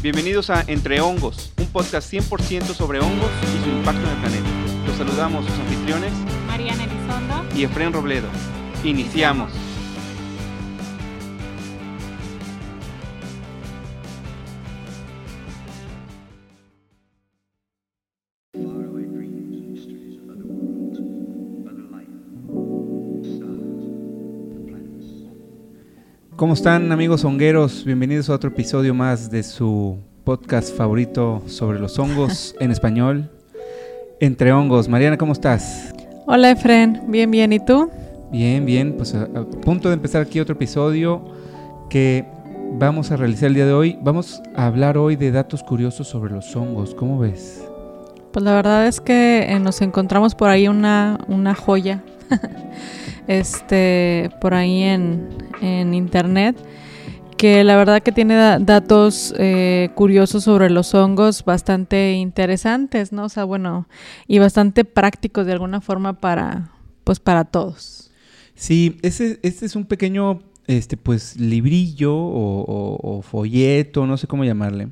Bienvenidos a Entre Hongos, un podcast 100% sobre hongos y su impacto en el planeta. Los saludamos sus anfitriones Mariana Elizondo y Efren Robledo. Iniciamos. ¿Cómo están amigos hongueros? Bienvenidos a otro episodio más de su podcast favorito sobre los hongos en español. Entre hongos. Mariana, ¿cómo estás? Hola Efren, bien, bien, ¿y tú? Bien, bien, pues a, a punto de empezar aquí otro episodio que vamos a realizar el día de hoy. Vamos a hablar hoy de datos curiosos sobre los hongos. ¿Cómo ves? Pues la verdad es que eh, nos encontramos por ahí una, una joya, este, por ahí en, en internet, que la verdad que tiene da- datos eh, curiosos sobre los hongos bastante interesantes, ¿no? O sea, bueno, y bastante prácticos de alguna forma para, pues para todos. Sí, ese, este es un pequeño, este, pues, librillo o- o folleto, no sé cómo llamarle,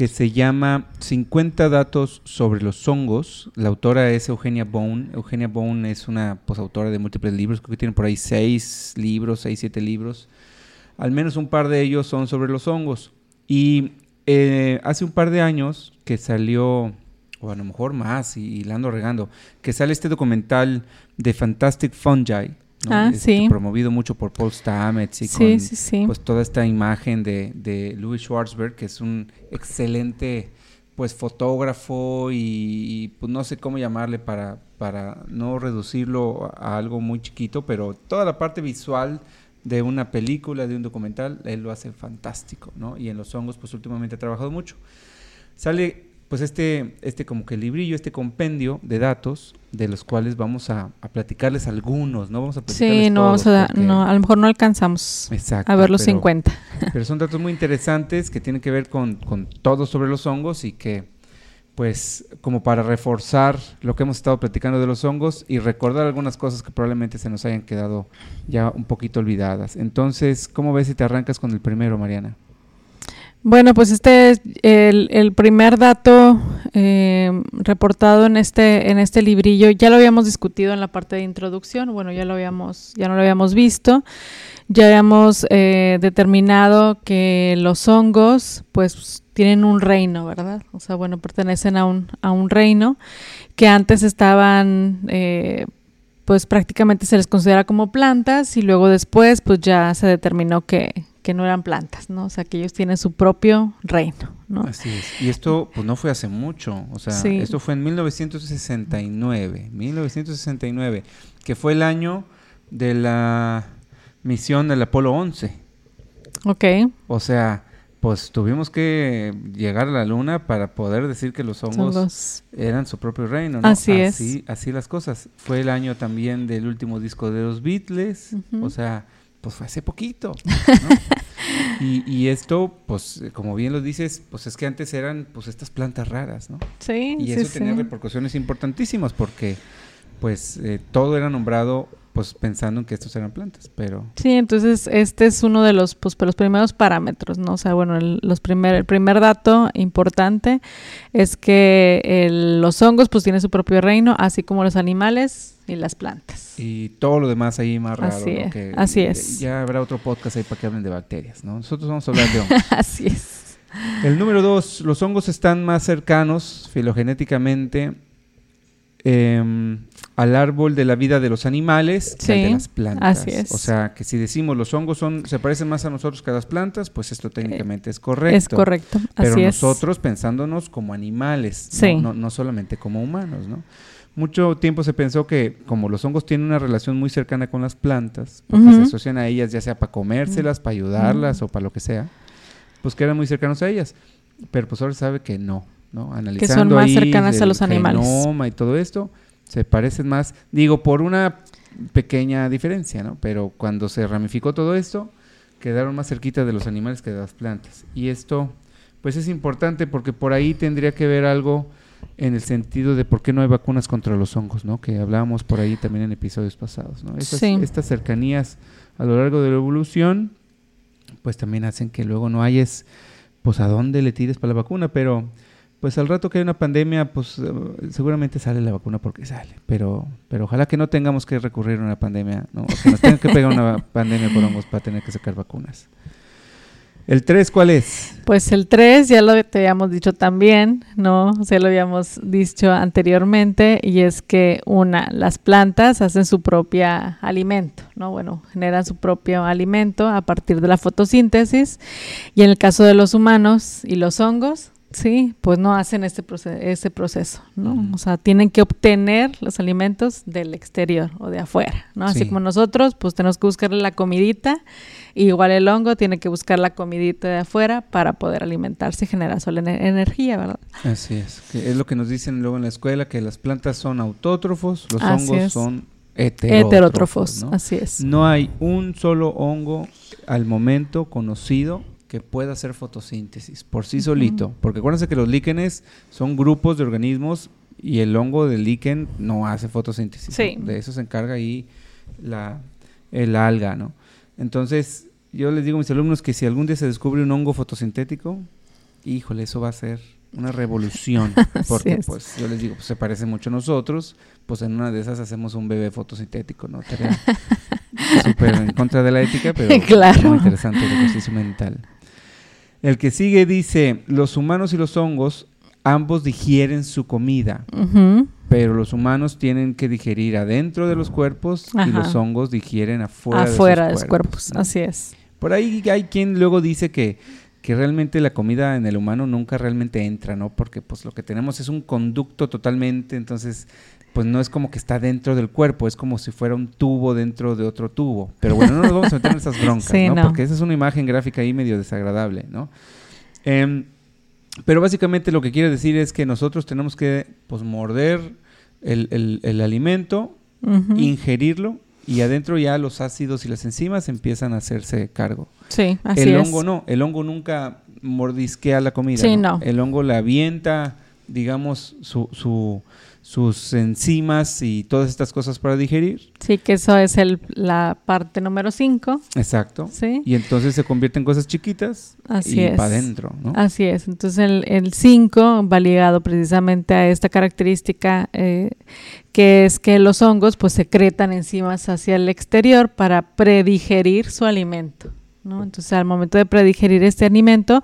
que se llama 50 datos sobre los hongos. La autora es Eugenia Bone. Eugenia Bone es una pues, autora de múltiples libros, creo que tiene por ahí seis libros, seis, siete libros. Al menos un par de ellos son sobre los hongos. Y eh, hace un par de años que salió, o a lo mejor más, y, y la ando regando, que sale este documental de Fantastic Fungi. ¿No? Ah, Este, sí. Promovido mucho por Paul Stamets y Sí, con sí, pues toda esta imagen de, de Louis Schwarzberg, que es un excelente pues fotógrafo y, y, pues no sé cómo llamarle para, para no reducirlo a algo muy chiquito, pero toda la parte visual de una película, de un documental, él lo hace fantástico, ¿no? Y en los hongos pues últimamente ha trabajado mucho. Sale pues este, este como que librillo, este compendio de datos de los cuales vamos a, a platicarles algunos, ¿no? Vamos a platicarles Sí, no, todos vamos a, porque- no, a lo mejor no alcanzamos Exacto, a ver los pero- 50. pero son datos muy interesantes que tienen que ver con, con todo sobre los hongos y que, pues, como para reforzar lo que hemos estado platicando de los hongos y recordar algunas cosas que probablemente se nos hayan quedado ya un poquito olvidadas. Entonces, ¿cómo ves si te arrancas con el primero, Mariana? Bueno, pues este es el, primer dato eh, reportado en este en este librillo. Ya lo habíamos discutido en la parte de introducción. Bueno, ya lo habíamos ya no lo habíamos visto. Ya habíamos eh, determinado que los hongos, pues tienen un reino, ¿verdad? O sea, bueno, pertenecen a un a un reino que antes estaban eh, pues prácticamente se les considera como plantas y luego después pues ya se determinó que, que no eran plantas, ¿no? O sea, que ellos tienen su propio reino, ¿no? Así es. Y esto, pues, no fue hace mucho. O sea, Sí. esto fue en 1969. 1969, que fue el año de la misión del Apolo 11. Ok, O sea, pues tuvimos que llegar a la luna para poder decir que los hongos los... eran su propio reino, ¿no? Así es. Así, así las cosas. Fue el año también del último disco de los Beatles. O sea, pues fue hace poquito. ¿no? y, y esto, pues, como bien lo dices, pues es que antes eran pues estas plantas raras, ¿no? Sí, Y sí, eso tenía sí. repercusiones importantísimas porque, pues, eh, todo era nombrado, pues, pensando en que estos eran plantas, pero... Sí, entonces este es uno de los, pues, los primeros parámetros, ¿no? O sea, bueno, el, los primer, el primer dato importante es que el- los hongos pues tienen su propio reino, así como los animales y las plantas. Y todo lo demás ahí más raro. Así ¿no? es, Que, así eh, es. Ya habrá otro podcast ahí para que hablen de bacterias, ¿no? Nosotros vamos a hablar de hongos. así es. El número dos, los hongos están más cercanos filogenéticamente em, al árbol de la vida de los animales que al de las plantas. así es. O sea, que si decimos los hongos son se parecen más a nosotros que a las plantas, pues esto técnicamente es correcto. Es correcto, Pero así es. nosotros pensándonos como animales, no- no, no solamente como humanos, ¿no? Mucho tiempo se pensó que como los hongos tienen una relación muy cercana con las plantas, porque se asocian a ellas ya sea para comérselas, para ayudarlas o para lo que sea, pues que eran muy cercanos a ellas. Pero pues ahora se sabe que no, ¿no? Analizando más ahí cercanas a el los animales. genoma y todo esto, se parecen más, digo, por una pequeña diferencia, ¿no? Pero cuando se ramificó todo esto, quedaron más cerquita de los animales que de las plantas. Y esto, pues es importante porque por ahí tendría que ver algo en el sentido de por qué no hay vacunas contra los hongos, ¿no? Que hablábamos por ahí también en episodios pasados, ¿no? Estas, Sí. estas cercanías a lo largo de la evolución, pues también hacen que luego no hayas pues a dónde le tires para la vacuna, pero pues al rato que hay una pandemia, pues eh, seguramente sale la vacuna porque sale, pero pero ojalá que no tengamos que recurrir a una pandemia, ¿no? O que nos tenga que pegar una pandemia por hongos para tener que sacar vacunas. ¿El 3 cuál es? Pues el 3 ya lo te habíamos dicho también, ¿no? O sea, lo habíamos dicho anteriormente y es que una, las plantas hacen su propia alimento, ¿no? Bueno, generan su propio alimento a partir de la fotosíntesis y en el caso de los humanos y los hongos, sí, pues no hacen este proceso, ese proceso, ¿no? O sea, tienen que obtener los alimentos del exterior o de afuera, ¿no? Así Sí. como nosotros, pues tenemos que buscarle la comidita Igual el hongo tiene que buscar la comidita de afuera para poder alimentarse y generar ener- energía, ¿verdad? Así es. Que es lo que nos dicen luego en la escuela, que las plantas son autótrofos, los Así hongos es. son heterótrofos. Heterótrofos, ¿no? así es. No hay un solo hongo al momento conocido que pueda hacer fotosíntesis por sí solito. Porque acuérdense que los líquenes son grupos de organismos y el hongo del líquen no hace fotosíntesis. De eso se encarga ahí la, el alga, ¿no? Entonces, yo les digo a mis alumnos que si algún día se descubre un hongo fotosintético, híjole, eso va a ser una revolución. Porque, es. pues, yo les digo, pues, se parece mucho a nosotros, pues en una de esas hacemos un bebé fotosintético, ¿no? Súper en contra de la ética, pero Claro. muy interesante el ejercicio mental. El que sigue dice, los humanos y los hongos ambos digieren su comida, pero los humanos tienen que digerir adentro de los cuerpos y los hongos digieren afuera, Afuera de de sus los cuerpos, ¿no? así es. Por ahí hay quien luego dice que, que realmente la comida en el humano nunca realmente entra, ¿no? Porque pues lo que tenemos es un conducto totalmente, entonces pues no es como que está dentro del cuerpo, es como si fuera un tubo dentro de otro tubo. Pero bueno, no nos vamos a meter en esas broncas, Sí, ¿no? no. Porque esa es una imagen gráfica ahí medio desagradable, ¿no? Em, pero básicamente lo que quiere decir es que nosotros tenemos que pues morder el, el- el alimento, ingerirlo y adentro ya los ácidos y las enzimas empiezan a hacerse cargo. Sí, así el es. hongo no, el hongo nunca mordisquea la comida. Sí, no. El hongo le avienta, digamos, su, su- sus enzimas y todas estas cosas para digerir. Sí, que eso es el, la parte número 5, Exacto. ¿sí? Y entonces se convierte en cosas chiquitas Así y para adentro, ¿no? Así es. Entonces el 5 va ligado precisamente a esta característica eh, que es que los hongos pues secretan enzimas hacia el exterior para predigerir su alimento. ¿no? Entonces al momento de predigerir este alimento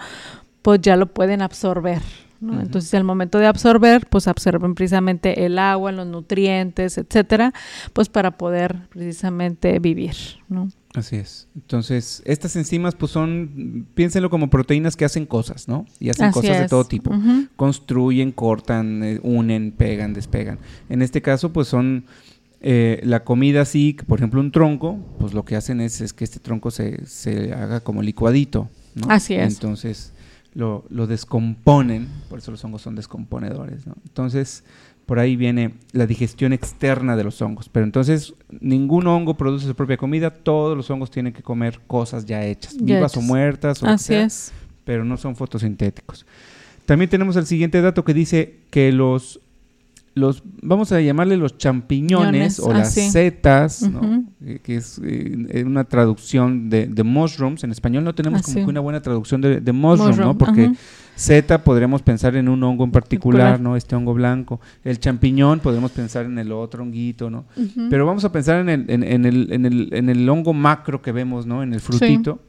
pues ya lo pueden absorber. Entonces al momento de absorber pues absorben precisamente el agua, los nutrientes, etcétera, pues para poder precisamente vivir. ¿no? Así es. Entonces, estas enzimas pues son, piénsenlo como proteínas que hacen cosas, ¿no? Y hacen Así cosas de todo tipo. Construyen, cortan, eh, unen, pegan, despegan. En este caso, pues son eh, la comida así, que, por ejemplo, un tronco, pues lo que hacen es, es que este tronco se, se haga como licuadito. ¿no? Así es. Entonces lo, lo descomponen, por eso los hongos son descomponedores. ¿no? Entonces, por ahí viene la digestión externa de los hongos. Pero entonces, ningún hongo produce su propia comida, todos los hongos tienen que comer cosas ya hechas, Ya vivas o muertas. O Así sea es. pero no son fotosintéticos. También tenemos el siguiente dato que dice que los, los vamos a llamarle los champiñones Ñones, o ah, las sí. setas, ¿no? Eh, que es eh, una traducción de, de mushrooms. En español no tenemos Ah, como sí. que una buena traducción de, de mushroom, ¿no? Porque ajá. seta podremos pensar en un hongo en particular. ¿no? Este hongo blanco. El champiñón podemos pensar en el otro honguito, ¿no? Pero vamos a pensar en el, en, en el, en, el, en el hongo macro que vemos, ¿no? En el frutito.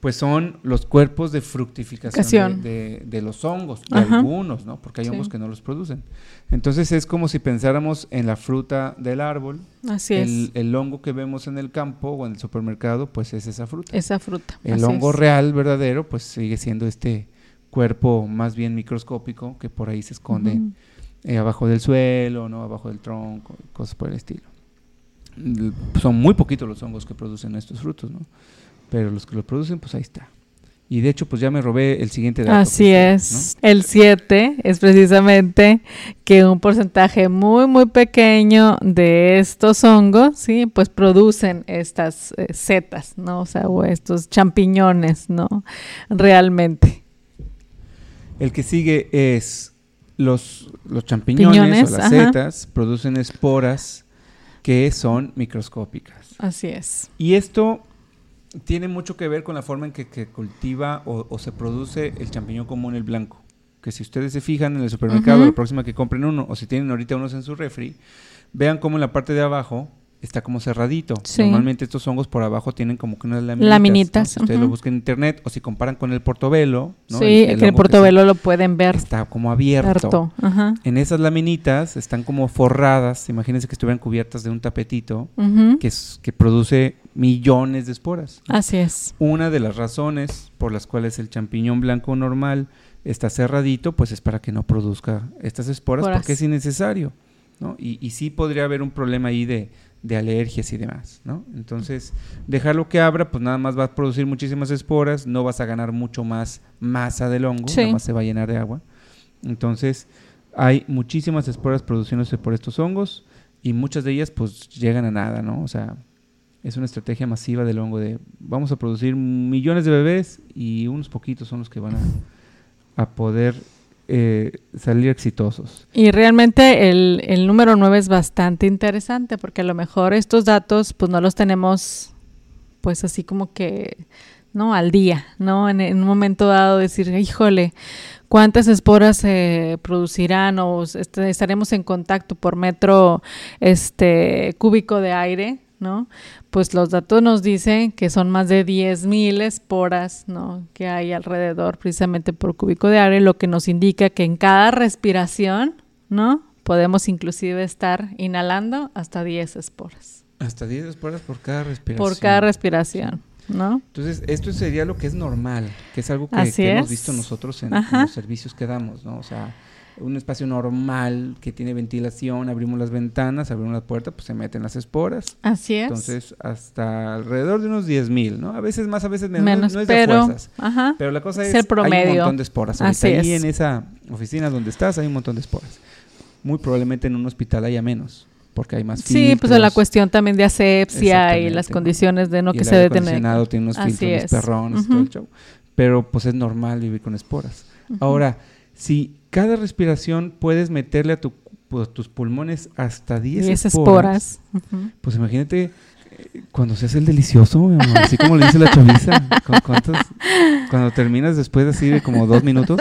Pues son los cuerpos de fructificación Ficación. de, de- de los hongos, de Ajá. algunos, ¿no? Porque hay Sí. hongos que no los producen. Entonces es como si pensáramos en la fruta del árbol. Así el, es. el hongo que vemos en el campo o en el supermercado, pues es esa fruta. Esa fruta. el así hongo es. real, verdadero, pues sigue siendo este cuerpo más bien microscópico que por ahí se esconde eh, abajo del suelo, ¿no? Abajo del tronco, cosas por el estilo. Son muy poquitos los hongos que producen estos frutos, ¿no? Pero los que los producen, pues ahí está. Y de hecho, pues ya me robé el siguiente dato. Así Cristina, es. El 7 es precisamente que un porcentaje muy, muy pequeño de estos hongos, sí, pues producen estas eh, setas, ¿no? O sea, o estos champiñones, ¿no? Realmente. El que sigue es los, los champiñones Piñones, o las ajá. setas producen esporas que son microscópicas. Así es. Y esto tiene mucho que ver con la forma en que, que cultiva o, o se produce el champiñón común, el blanco. Que si ustedes se fijan en el supermercado, la próxima que compren uno, o si tienen ahorita unos en su refri, vean cómo en la parte de abajo está como cerradito. Sí. Normalmente estos hongos por abajo tienen como que unas laminitas. Laminitas, ¿no? Ustedes lo buscan en internet o si comparan con el portobelo, ¿no? sí, que el que portobelo lo pueden ver. está como abierto. Ajá. En esas laminitas están como forradas, imagínense que estuvieran cubiertas de un tapetito que, es- que produce millones de esporas. Así es. Una de las razones por las cuales el champiñón blanco normal está cerradito, pues es para que no produzca estas esporas, Esporas. porque es innecesario. ¿no? Y, y sí podría haber un problema ahí de, de alergias y demás. ¿no? Entonces, dejarlo que abra, pues nada más va a producir muchísimas esporas, no vas a ganar mucho más masa del hongo, Sí. nada más se va a llenar de agua. Entonces, hay muchísimas esporas produciéndose por estos hongos y muchas de ellas pues llegan a nada, ¿no? O sea, es una estrategia masiva del hongo de vamos a producir millones de bebés y unos poquitos son los que van a, a poder eh, salir exitosos. Y realmente el, el número 9 es bastante interesante porque a lo mejor estos datos pues no los tenemos pues así como que, ¿no? Al día, ¿no? En, un momento dado decir, híjole, ¿cuántas esporas se producirán o estaremos en contacto por metro este cúbico de aire? ¿No? Pues los datos nos dicen que son más de 10.000 esporas, ¿no? Que hay alrededor precisamente por cúbico de aire, lo que nos indica que en cada respiración, ¿no? Podemos inclusive estar inhalando hasta 10 esporas Hasta 10 esporas por cada respiración. por cada respiración, ¿no? Entonces, esto sería lo que es normal, que es algo que, hemos visto nosotros en, en los servicios que damos, ¿no? O sea, un espacio normal que tiene ventilación, abrimos las ventanas, abrimos la puerta, pues se meten las esporas. Así es. Entonces, hasta alrededor de unos 10 mil, ¿no? A veces más, a veces menos. Menos, no es de pero, fuerzas. ajá. Pero la cosa Es el hay un promedio. montón de esporas. Así ahí es. en esa oficina donde estás hay un montón de esporas. Muy probablemente en un hospital haya menos, porque hay más Sí, pues de la filtros, cuestión también de asepsia y las condiciones de no y que el se aire debe tener. acondicionado tiene unos Así filtros, es. perrones, todo el show. Pero pues es normal vivir con esporas. Ujú. Ahora, si cada respiración puedes meterle a tu, pues, tus pulmones hasta 10 10 esporas, esporas. Pues imagínate eh, cuando se hace el delicioso, mi amor, así como le dice la chaviza. ¿cu- cuántos- cuando terminas después de así de como dos minutos,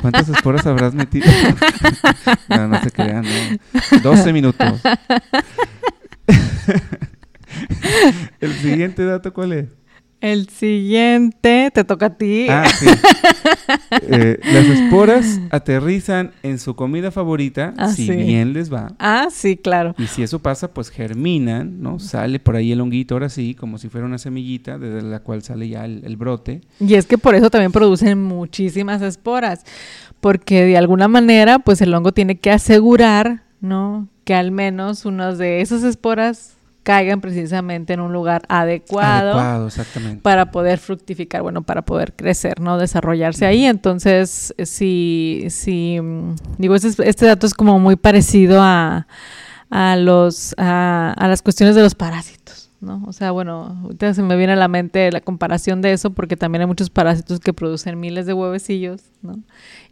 ¿cuántas esporas habrás metido? no, no se crean, no. 12 minutos. el siguiente dato, ¿cuál es? El siguiente te toca a ti. Ah, sí. Eh, las esporas aterrizan en su comida favorita, Ah, si sí. bien les va. Ah, sí, claro. Y si eso pasa, pues germinan, ¿no? Sale por ahí el honguito, ahora sí, como si fuera una semillita, desde la cual sale ya el, el brote. Y es que por eso también producen muchísimas esporas, porque de alguna manera, pues el hongo tiene que asegurar, ¿no? Que al menos unas de esas esporas caigan precisamente en un lugar adecuado, Adecuado, exactamente. para poder fructificar, bueno, para poder crecer, ¿no? Desarrollarse ahí. Entonces, si, si mm, digo, este, es- este dato es como muy parecido a, a los, a, a las cuestiones de los parásitos, ¿no? O sea, bueno, ahorita se me viene a la mente la comparación de eso, porque también hay muchos parásitos que producen miles de huevecillos, ¿no?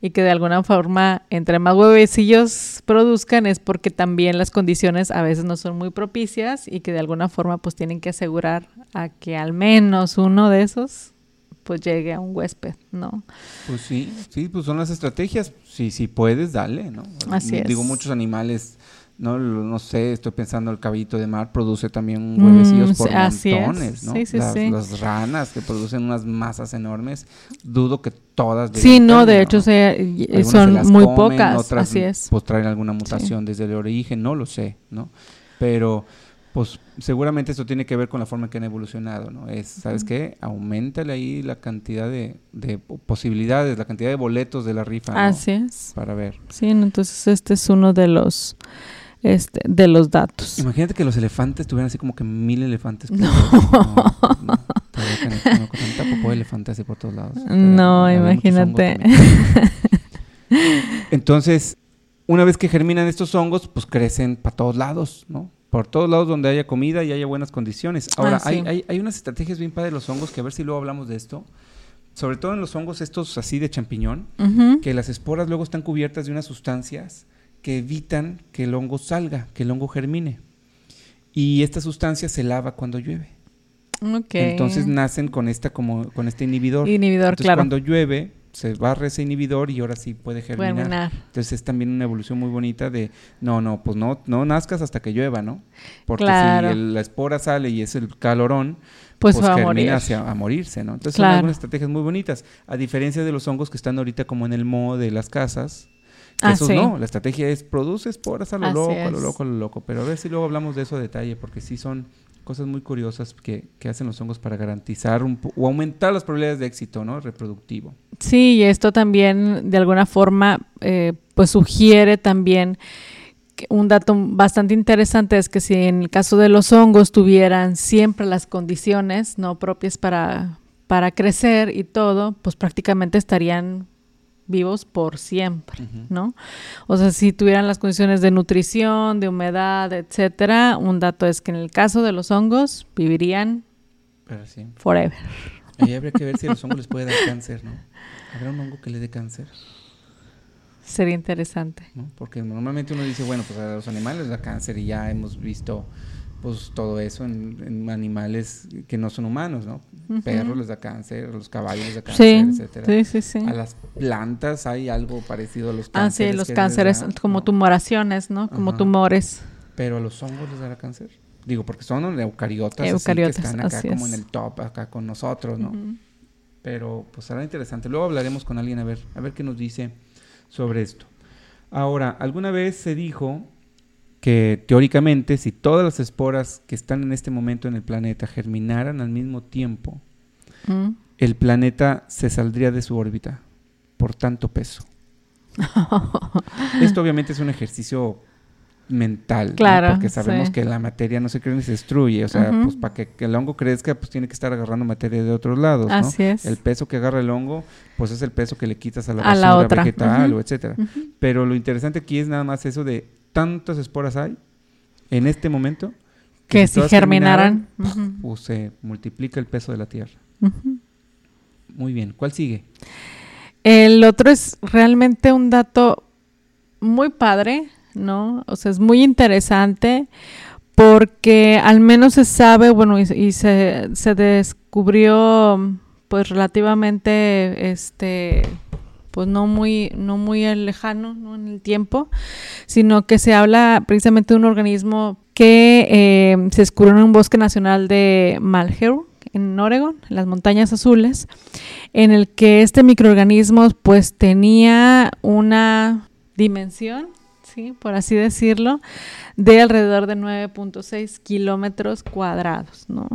Y que de alguna forma, entre más huevecillos produzcan, es porque también las condiciones a veces no son muy propicias y que de alguna forma, pues tienen que asegurar a que al menos uno de esos pues llegue a un huésped, ¿no? Pues sí, sí, pues son las estrategias. Sí, si puedes, dale, ¿no? Así Digo, es. muchos animales, no no sé, estoy pensando el caballito de mar produce también Mm, huevecillos por sí, así es. montones, ¿no? Sí, sí, las, sí. las ranas que producen unas masas enormes, dudo que todas Sí, no, de hecho se- Algunas se son muy comen, pocas, otras, así es. Pues traen alguna mutación desde el origen, no lo sé, ¿no? Pero, pues seguramente esto tiene que ver con la forma en que han evolucionado, ¿no? Es, ¿sabes qué? Aumentale ahí la cantidad de, de posibilidades, la cantidad de boletos de la rifa, ¿no? Así es. Para ver. Sí, entonces este es uno de los este, de los datos. Imagínate que los elefantes tuvieran así como que mil elefantes. por No. no, no, estaría canijo, ¿no? Con tanta popó de elefante así por todos lados. No, imagínate. Entonces, una vez que germinan estos hongos, pues crecen para todos lados, ¿no? Por todos lados donde haya comida y haya buenas condiciones. Ahora, Ah, sí. hay, hay, hay unas estrategias bien padres de los hongos que a ver si luego hablamos de esto. Sobre todo en los hongos estos así de champiñón, que las esporas luego están cubiertas de unas sustancias que evitan que el hongo salga, que el hongo germine. Y esta sustancia se lava cuando llueve. Ok. Entonces nacen con esta como con este inhibidor. Inhibidor, Entonces claro. cuando llueve se barre ese inhibidor y ahora sí puede germinar. Germinar. Entonces es también una evolución muy bonita de no, no, pues no no nazcas hasta que llueva, ¿no? Porque Claro. si el- la espora sale y es el calorón, Pues, va a germina morir. hacia- a morirse, ¿no? Entonces Claro. son algunas estrategias muy bonitas, a diferencia de los hongos que están ahorita como en el modo de las casas. Ah, esos sí. no, la estrategia es produce esporas a lo Así loco, a lo loco, a lo loco. Pero a ver si luego hablamos de eso a detalle, porque sí son cosas muy curiosas que, que hacen los hongos para garantizar un o aumentar las probabilidades de éxito, ¿no? Reproductivo. Sí, y esto también de alguna forma eh, pues sugiere también un dato bastante interesante es que si en el caso de los hongos tuvieran siempre las condiciones no propias para, para crecer y todo, pues prácticamente estarían vivos por siempre, Ujú. ¿no? O sea, si tuvieran las condiciones de nutrición, de humedad, etcétera, un dato es que en el caso de los hongos vivirían Pero sí. forever. Ahí habría que ver si a los hongos les puede dar cáncer, ¿no? ¿Habrá un hongo que le dé cáncer? Sería interesante. ¿no? Porque normalmente uno dice, bueno, pues a los animales les da cáncer y ya hemos visto pues todo eso en, en animales que no son humanos, ¿no? Ujú. Perros les da cáncer, a los caballos les da cáncer, Sí, etcétera. sí, sí, sí. A las plantas hay algo parecido a los Ah, sí, cánceres. los cánceres como ¿no? tumoraciones, ¿no? Como Ajá. tumores. Pero a los hongos les dará cáncer. Digo, porque son eucariotas, así Eucariotas, que están acá así como es. en el top, acá con nosotros, ¿no? Pero pues será interesante. Luego hablaremos con alguien a ver, a ver qué nos dice sobre esto. Ahora, alguna vez se dijo que teóricamente si todas las esporas que están en este momento en el planeta germinaran al mismo tiempo, Mm. el planeta se saldría de su órbita por tanto peso. Esto obviamente es un ejercicio mental, ¿no? Claro, porque sabemos sí. que la materia no se crea ni se destruye, o sea, pues para que, que el hongo crezca, pues tiene que estar agarrando materia de otros lados, ¿no? Así es. El peso que agarra el hongo, pues es el peso que le quitas a la A la otra. vegetal Ujú. o etcétera. Pero lo interesante aquí es nada más eso de tantas esporas hay en este momento Que si germinaran. germinaran, pues se multiplica el peso de la tierra. Muy bien. ¿Cuál sigue? El otro es realmente un dato muy padre, ¿no? O sea, es muy interesante porque al menos se sabe, bueno, y, se, se descubrió pues relativamente, este, pues no muy, no muy lejano ¿no? en el tiempo, sino que se habla precisamente de un organismo que eh, se descubrió en un bosque nacional de Malheur, en Oregon, en las montañas azules, en el que este microorganismo pues tenía una dimensión, sí, por así decirlo, de alrededor de 9.6 kilómetros cuadrados, ¿no?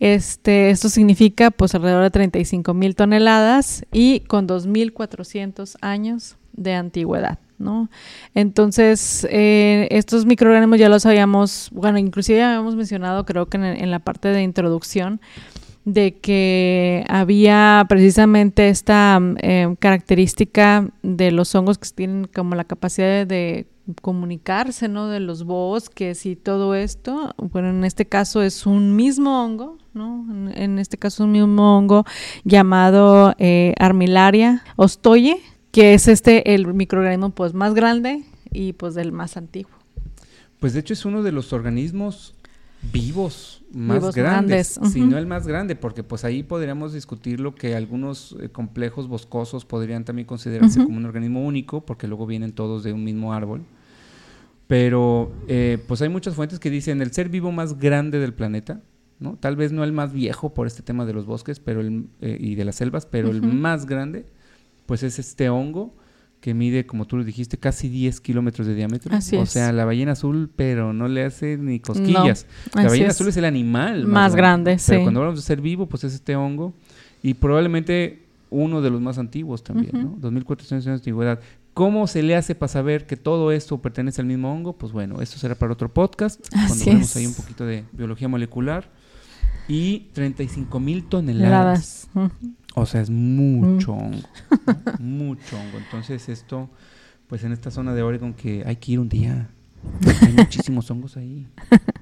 Este, esto significa pues alrededor de 35 mil toneladas y con 2.400 años de antigüedad, ¿no? Entonces, eh, estos microorganismos ya los habíamos, bueno, inclusive ya habíamos mencionado, creo que en, la parte de introducción, de que había precisamente esta eh, característica de los hongos que tienen como la capacidad de, comunicarse, ¿no? De los bosques y todo esto. Bueno, en este caso es un mismo hongo, ¿no? En, este caso un mismo hongo llamado eh, Armillaria ostoye, que es este el microorganismo pues más grande y pues el más antiguo. Pues de hecho es uno de los organismos vivos más Vivos grandes, grandes, si no el más grande, porque pues ahí podríamos discutir lo que algunos eh, complejos boscosos podrían también considerarse como un organismo único, porque luego vienen todos de un mismo árbol. Pero eh, pues hay muchas fuentes que dicen el ser vivo más grande del planeta, ¿no? Tal vez no el más viejo por este tema de los bosques pero el, eh, y de las selvas, pero el más grande, pues es este hongo que mide, como tú lo dijiste, casi 10 kilómetros de diámetro. Así o es. sea, la ballena azul, pero no le hace ni cosquillas. la ballena es. azul es el animal Más grande, Pero sí. cuando hablamos de ser vivo, pues es este hongo. Y probablemente uno de los más antiguos también, Ujú. ¿no? 2400 años de antigüedad. ¿Cómo se le hace para saber que todo esto pertenece al mismo hongo? Pues bueno, esto será para otro podcast, cuando Así vemos es. ahí un poquito de biología molecular. Y 35 mil toneladas. Ujú. O sea, es mucho Mm. hongo. ¿no? mucho hongo. Entonces esto, pues en esta zona de Oregon que hay que ir un día. Hay muchísimos hongos ahí.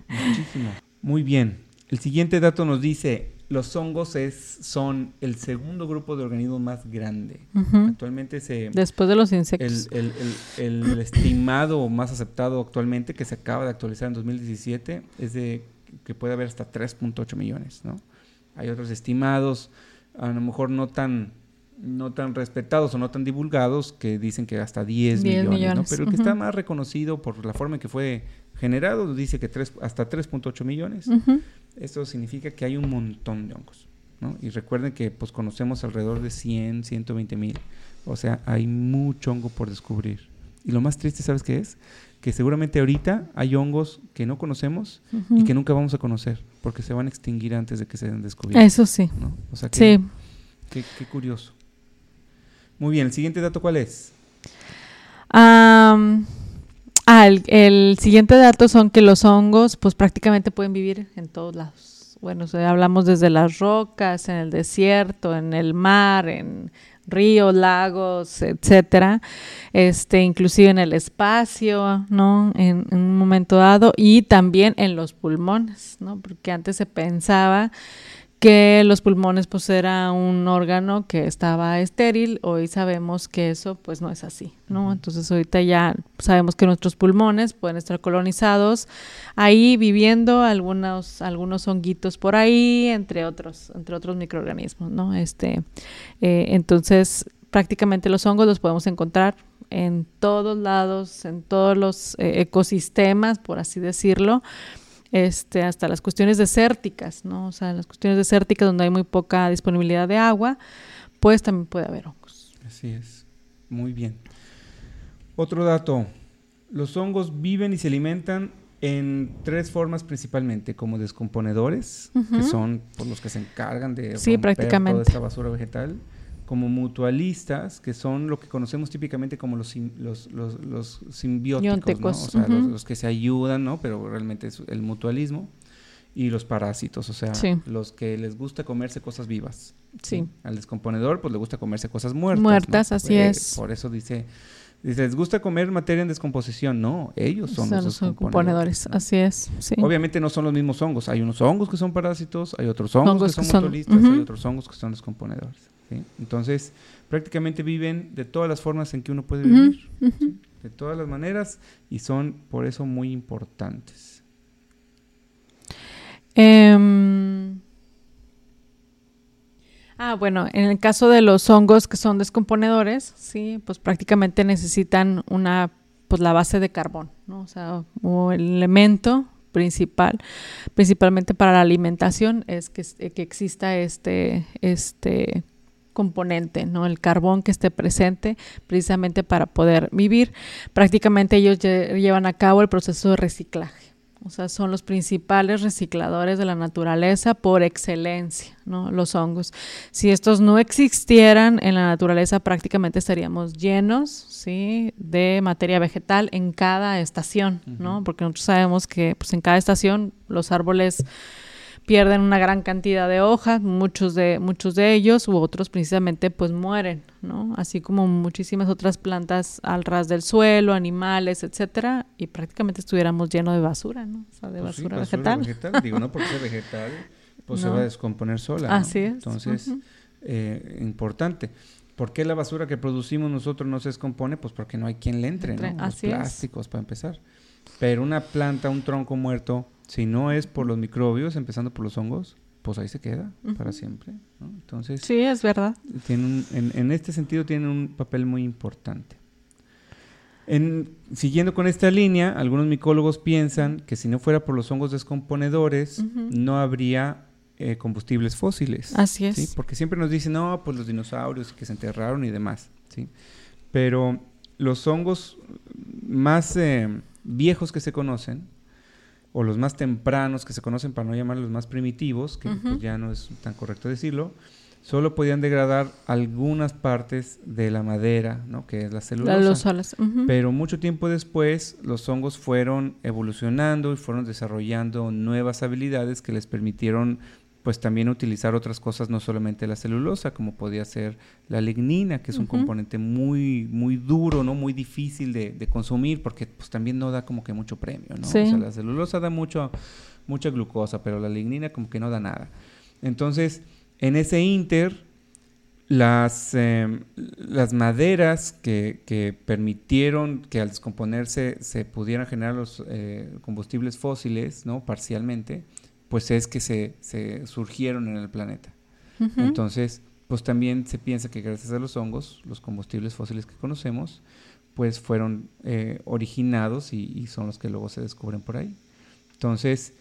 Muchísimo. Muy bien. El siguiente dato nos dice, los hongos es, son el segundo grupo de organismos más grande. Actualmente se... Después de los El, insectos. el- el- el estimado más aceptado actualmente, que se acaba de actualizar en 2017, es de que puede haber hasta 3.8 millones, ¿no? Hay otros estimados, a lo mejor no tan no tan respetados o no tan divulgados que dicen que hasta 10, 10 millones, pero el que está más reconocido por la forma en que fue generado dice que tres, hasta 3.8 millones. Ujú. Esto significa que hay un montón de hongos, ¿no? Y recuerden que pues conocemos alrededor de 100, 120 mil. O sea, hay mucho hongo por descubrir. Y lo más triste, ¿sabes qué es? Que seguramente ahorita hay hongos que no conocemos y que nunca vamos a conocer, porque se van a extinguir antes de que se den descubiertos. Eso sí. ¿no? O sea, que, Sí. qué, qué curioso. Muy bien, el siguiente dato, ¿cuál es? Am, ah, el, el siguiente dato son que los hongos, pues prácticamente pueden vivir en todos lados. Bueno, o sea, hablamos desde las rocas, en el desierto, en el mar, en ríos, lagos, etcétera. Este, inclusive en el espacio, ¿no? En, en un momento dado y también en los pulmones, ¿no? Porque antes se pensaba que los pulmones pues era un órgano que estaba estéril, hoy sabemos que eso pues no es así, ¿no? Entonces ahorita ya sabemos que nuestros pulmones pueden estar colonizados ahí viviendo algunos algunos honguitos por ahí, entre otros entre otros microorganismos, ¿no? Este eh, entonces prácticamente los hongos los podemos encontrar en todos lados, en todos los eh, ecosistemas, por así decirlo este, hasta las cuestiones desérticas, ¿no? O sea, las cuestiones desérticas donde hay muy poca disponibilidad de agua, pues también puede haber hongos. Así es. Muy bien. Otro dato. Los hongos viven y se alimentan en tres formas principalmente, como descomponedores, que son por los que se encargan de Sí, romper prácticamente. toda esta basura vegetal, como mutualistas, que son lo que conocemos típicamente como los, sim- los, los, los simbióticos, o sea, los, que se ayudan, ¿no? pero realmente es el mutualismo, y los parásitos, o sea, Sí. los que les gusta comerse cosas vivas. Sí. Al descomponedor, pues le gusta comerse cosas muertas. Muertas, ¿no? así Eh, es. Por eso dice, dice, ¿les gusta comer materia en descomposición? No, ellos son, Son los los descomponedores. componedores, ¿no? así es. Sí. Obviamente no son los mismos hongos. Hay unos hongos que son parásitos, hay otros hongos, Hongos que que son mutualistas, hay otros hongos que son descomponedores. ¿Sí? Entonces, prácticamente viven de todas las formas en que uno puede vivir. De todas las maneras y son por eso muy importantes. Em, ah, bueno, en el caso de los hongos que son descomponedores, sí, pues prácticamente necesitan una, pues la base de carbón, ¿no? O sea, o el elemento principal, principalmente para la alimentación, es que, que exista este, este componente, ¿no? El carbón que esté presente precisamente para poder vivir. Prácticamente ellos lle- llevan a cabo el proceso de reciclaje. O sea, son los principales recicladores de la naturaleza por excelencia, ¿no? Los hongos. Si estos no existieran en la naturaleza, prácticamente estaríamos llenos, ¿sí? De materia vegetal en cada estación, ¿no? Porque nosotros sabemos que pues, en cada estación los árboles pierden una gran cantidad de hojas, muchos de, muchos de ellos u otros precisamente pues mueren, ¿no? Así como muchísimas otras plantas al ras del suelo, animales, etcétera, y prácticamente estuviéramos llenos de basura, ¿no? O sea, de Pues sí, basura, vegetal. Digo, no porque sea vegetal, pues se No. va a descomponer sola. ¿no? Así es. Entonces, eh, importante. ¿Por qué la basura que producimos nosotros no se descompone? Pues porque no hay quien le entre, Entre, ¿no? Los así es. plásticos, para empezar. Pero una planta, un tronco muerto, si no es por los microbios, empezando por los hongos, pues ahí se queda para siempre. ¿no? Entonces, Sí, es verdad. tiene un- en, en este sentido tiene un papel muy importante. En- siguiendo con esta línea, algunos micólogos piensan que si no fuera por los hongos descomponedores, no habría eh, combustibles fósiles. Así es. ¿sí? Porque siempre nos dicen, no, pues los dinosaurios que se enterraron y demás. ¿sí? Pero los hongos más eh, viejos que se conocen, o los más tempranos que se conocen, para no llamarlos los más primitivos, que pues, ya no es tan correcto decirlo, solo podían degradar algunas partes de la madera, ¿no? que es la celulosa. Las. Pero mucho tiempo después los hongos fueron evolucionando y fueron desarrollando nuevas habilidades que les permitieron pues también utilizar otras cosas, no solamente la celulosa, como podía ser la lignina, que es un componente muy, muy duro, ¿no? Muy difícil de, de consumir, porque pues también no da como que mucho premio, ¿no? Sí. O sea, la celulosa da mucho, mucha glucosa, pero la lignina como que no da nada. Entonces, en ese inter, las, eh, las maderas que, que permitieron que al descomponerse se pudieran generar los eh, combustibles fósiles, ¿no? Parcialmente, pues es que se, se surgieron en el planeta. Entonces, pues también se piensa que gracias a los hongos, los combustibles fósiles que conocemos, pues fueron eh, originados y, y son los que luego se descubren por ahí. Entonces,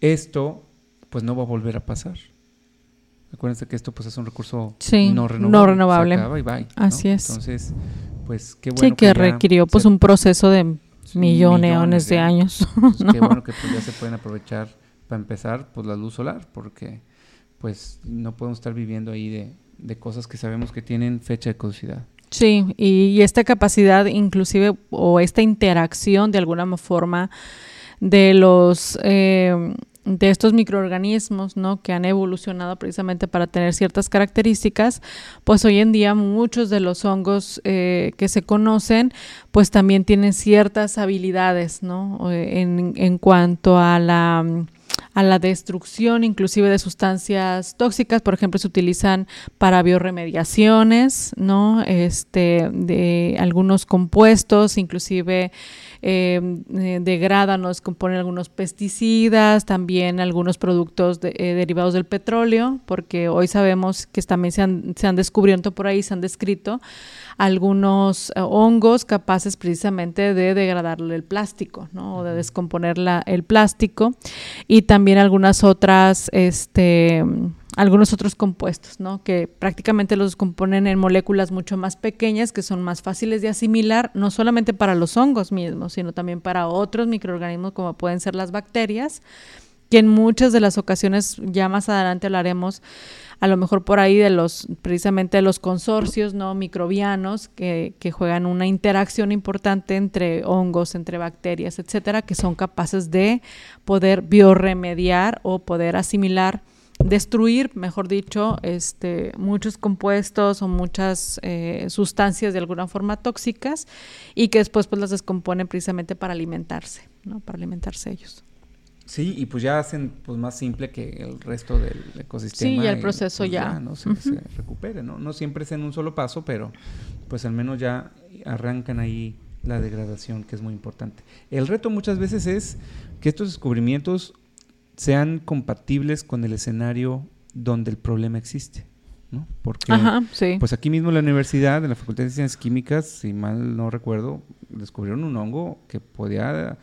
esto pues no va a volver a pasar. Acuérdense que esto pues es un recurso Sí, no no renovable. renovable. Se acaba y bye, ¿no? Así es. Entonces, pues qué bueno sí, que requirió pues se- un proceso de millones, de, de años. pues, qué bueno que pues, ya se pueden aprovechar para empezar pues la luz solar, porque pues no podemos estar viviendo ahí de, de cosas que sabemos que tienen fecha de caducidad. Sí, y, esta capacidad inclusive o esta interacción de alguna forma de los eh, de estos microorganismos, ¿no? Que han evolucionado precisamente para tener ciertas características, pues hoy en día muchos de los hongos eh, que se conocen, pues también tienen ciertas habilidades, ¿no? Eh, En, en cuanto a la a la destrucción inclusive de sustancias tóxicas, por ejemplo, se utilizan para bioremediaciones, ¿no? Este, de algunos compuestos, inclusive eh, eh, degradan o descomponen algunos pesticidas, también algunos productos de- eh, derivados del petróleo, porque hoy sabemos que también se han, se han descubierto por ahí, se han descrito algunos eh, hongos capaces precisamente de degradar el plástico, ¿no? O de descomponer la- el plástico y también algunas otras, este, algunos otros compuestos, ¿no? Que prácticamente los componen en moléculas mucho más pequeñas que son más fáciles de asimilar, no solamente para los hongos mismos, sino también para otros microorganismos como pueden ser las bacterias, que en muchas de las ocasiones, ya más adelante hablaremos, a lo mejor por ahí de los, precisamente de los consorcios no microbianos que, que juegan una interacción importante entre hongos, entre bacterias, etcétera, que son capaces de poder bioremediar o poder asimilar, destruir, mejor dicho, este, muchos compuestos o muchas eh, sustancias de alguna forma tóxicas y que después pues las descomponen precisamente para alimentarse, ¿no? Para alimentarse ellos. Sí, y pues ya hacen pues más simple que el resto del ecosistema. Sí, ya el y, proceso pues, ya. ¿no? se, Ujú. se recupere, ¿no? No siempre es en un solo paso, pero pues al menos ya arrancan ahí la degradación, que es muy importante. El reto muchas veces es que estos descubrimientos sean compatibles con el escenario donde el problema existe, ¿no? Porque Ajá, sí. pues aquí mismo en la universidad, en la Facultad de Ciencias Químicas, si mal no recuerdo, descubrieron un hongo que podía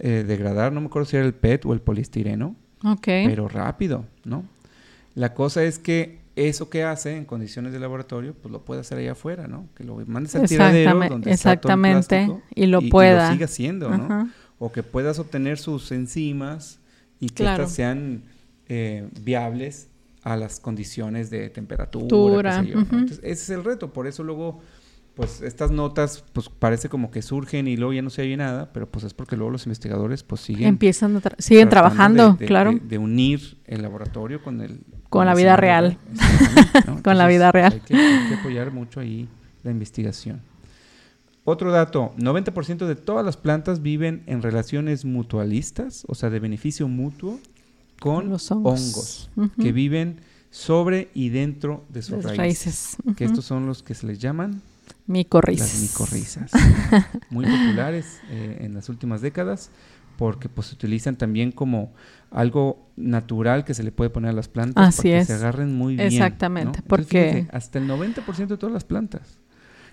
eh, degradar, no me acuerdo si era el PET o el poliestireno, ok. pero rápido, ¿no? La cosa es que eso que hace en condiciones de laboratorio, pues lo puede hacer allá afuera, ¿no? Que lo mandes al tiradero donde está todo el exactamente, plástico y lo y pueda. lo siga haciendo, ¿no? Ajá. O que puedas obtener sus enzimas y que Claro. estas sean eh, viables a las condiciones de temperatura, qué sé yo. Entonces, ese es el reto, por eso luego pues estas notas pues parece como que surgen y luego ya no se oye nada, pero pues es porque luego los investigadores pues siguen Empiezan a tra- siguen trabajando, de- de- claro, de, de unir el laboratorio con el Con la vida real. Con la vida real. Hay que, hay que apoyar mucho ahí la investigación. Otro dato, 90% de todas las plantas viven en relaciones mutualistas, o sea, de beneficio mutuo con los hongos, que viven sobre y dentro de sus raíces, que estos son los que se les llaman Micorrizas. las micorrizas, muy populares eh, en las últimas décadas, porque pues se utilizan también como algo natural que se le puede poner a las plantas Así para que es. se agarren muy bien. Exactamente, porque- hasta el 90% de todas las plantas.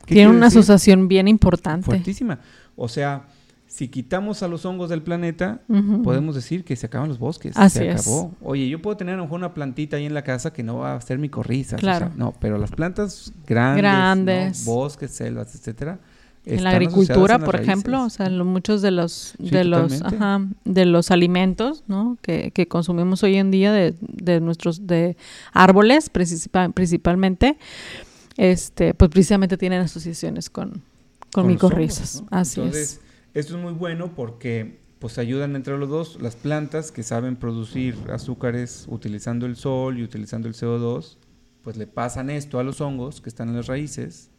¿Qué Tiene quiere una asociación bien importante. fuertísima. O sea, si quitamos a los hongos del planeta, podemos decir que se acaban los bosques. Así se es. acabó. Oye, yo puedo tener a lo mejor una plantita ahí en la casa que no va a ser micorrizas. o Claro. sea, no, pero las plantas grandes, Grandes. ¿no? bosques, selvas, etcétera. en la agricultura, en por ejemplo, o sea, lo- muchos de los Sí, de los ajá, de los alimentos, ¿no? Que, que consumimos hoy en día de, de nuestros de árboles principal- principalmente, este, pues precisamente tienen asociaciones con con, micorrizas. Así Entonces, esto es muy bueno porque pues ayudan entre los dos. Las plantas que saben producir azúcares utilizando el sol y utilizando el CO2, pues le pasan esto a los hongos que están en las raíces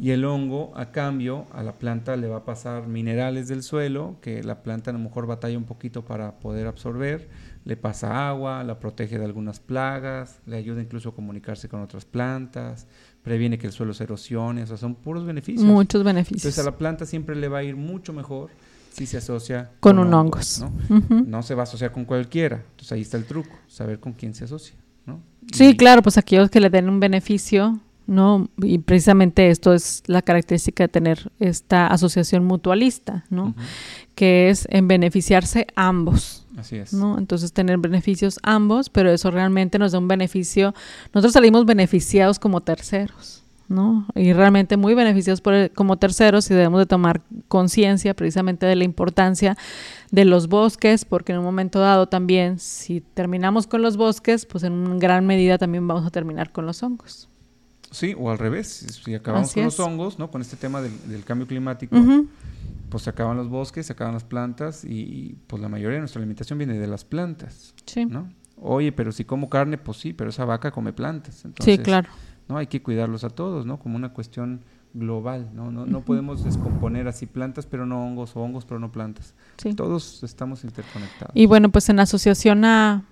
y el hongo a cambio a la planta le va a pasar minerales del suelo que la planta a lo mejor batalla un poquito para poder absorber, le pasa agua, la protege de algunas plagas, le ayuda incluso a comunicarse con otras plantas, previene que el suelo se erosione, o sea, son puros beneficios. Muchos beneficios. Entonces a la planta siempre le va a ir mucho mejor sí se asocia Con un hongos. ¿no? Se va a asociar con cualquiera. Entonces ahí está el truco, saber con quién se asocia, ¿no? Sí, Y- claro, pues aquellos que le den un beneficio, ¿no? Y precisamente esto es la característica de tener esta asociación mutualista, ¿no? Que es en beneficiarse ambos. Así es. ¿no? Entonces tener beneficios ambos, pero eso realmente nos da un beneficio. Nosotros salimos beneficiados como terceros, ¿no? Y realmente muy beneficiados por el- como terceros y debemos de tomar conciencia precisamente de la importancia de los bosques, porque en un momento dado también, si terminamos con los bosques, pues en una gran medida también vamos a terminar con los hongos. Sí, o al revés. Si acabamos Así con es. los hongos, ¿no? Con este tema del, del cambio climático, Ujú. Pues se acaban los bosques, se acaban las plantas y, pues la mayoría de nuestra alimentación viene de las plantas, Sí. ¿no? Oye, pero si como carne, pues sí, pero esa vaca come plantas. Entonces, sí, claro. ¿no? Hay que cuidarlos a todos, ¿no? Como una cuestión global, ¿no? No, no podemos descomponer así plantas, pero no hongos, o hongos, pero no plantas. Sí. Todos estamos interconectados. Y bueno, pues en asociación a,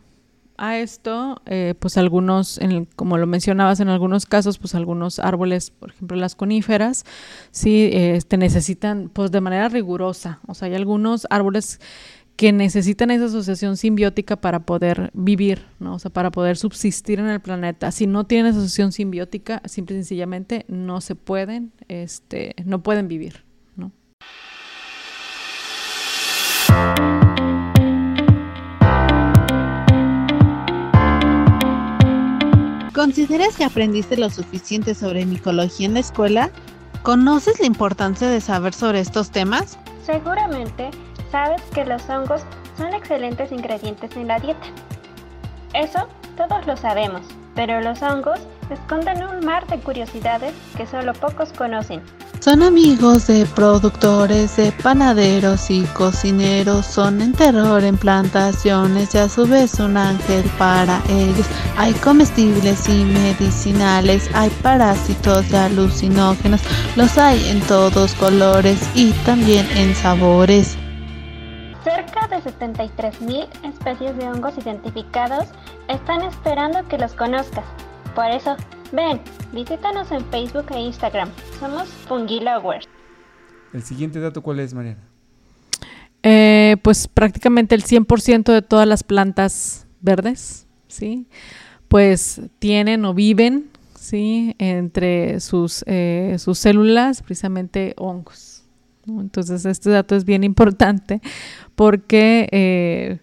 a esto, eh, pues algunos, en el- como lo mencionabas, en algunos casos, pues algunos árboles, por ejemplo las coníferas, sí, eh, necesitan, pues de manera rigurosa, o sea, hay algunos árboles que necesitan esa asociación simbiótica para poder vivir, ¿no? O sea, para poder subsistir en el planeta. Si no tienen asociación simbiótica, simple y sencillamente no se pueden, este, no pueden vivir, ¿Consideras que aprendiste lo suficiente sobre micología en la escuela? ¿Conoces la importancia de saber sobre estos temas? Seguramente sabes que los hongos son excelentes ingredientes en la dieta. Eso todos lo sabemos, pero los hongos esconden un mar de curiosidades que solo pocos conocen. Son amigos de productores, de panaderos y cocineros, son en terror en plantaciones y a su vez un ángel para ellos. Hay comestibles y medicinales, hay parásitos y alucinógenos, los hay en todos colores y también en sabores. Cerca de 73.000 especies de hongos identificados están esperando que los conozcas. Por eso, ven, visítanos en Facebook e Instagram. Somos Fungilovers. El siguiente dato, ¿cuál es, Mariana? Eh, pues prácticamente el 100% de todas las plantas verdes, ¿sí? Pues tienen o viven, ¿sí? Entre sus, eh, sus células, precisamente hongos. ¿No? Entonces, este dato es bien importante porque, eh,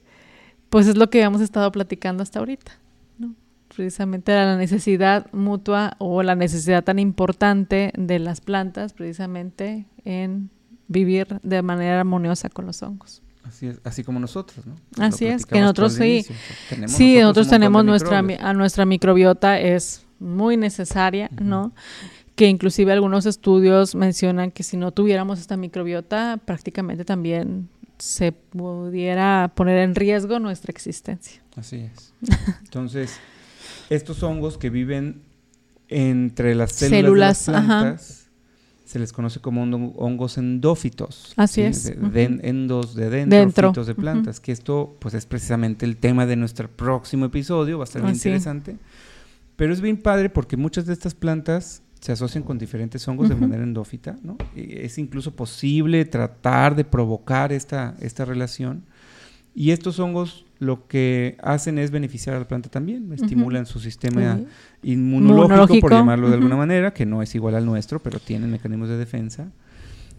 pues es lo que hemos estado platicando hasta ahorita, ¿no? Precisamente la necesidad mutua o la necesidad tan importante de las plantas, precisamente en vivir de manera armoniosa con los hongos. Así es, así como nosotros, ¿no? Así es, que nosotros sí- inicio, tenemos sí, nosotros tenemos nuestra, a nuestra microbiota es muy necesaria, ¿no? Que inclusive algunos estudios mencionan que si no tuviéramos esta microbiota, prácticamente también se pudiera poner en riesgo nuestra existencia. Así es. Entonces, estos hongos que viven entre las células, Células, de las ajá. plantas se les conoce como hon- hongos endófitos. Así es, De, ujú. de- endos de dentro, Dentro, de plantas. Que esto, pues, es precisamente el tema de nuestro próximo episodio. Va a estar interesante. Pero es bien padre porque muchas de estas plantas se asocian con diferentes hongos de manera endófita, ¿no? Es incluso posible tratar de provocar esta, esta relación. Y estos hongos lo que hacen es beneficiar a la planta también, estimulan su sistema inmunológico, por llamarlo de alguna manera, que no es igual al nuestro, pero tienen mecanismos de defensa.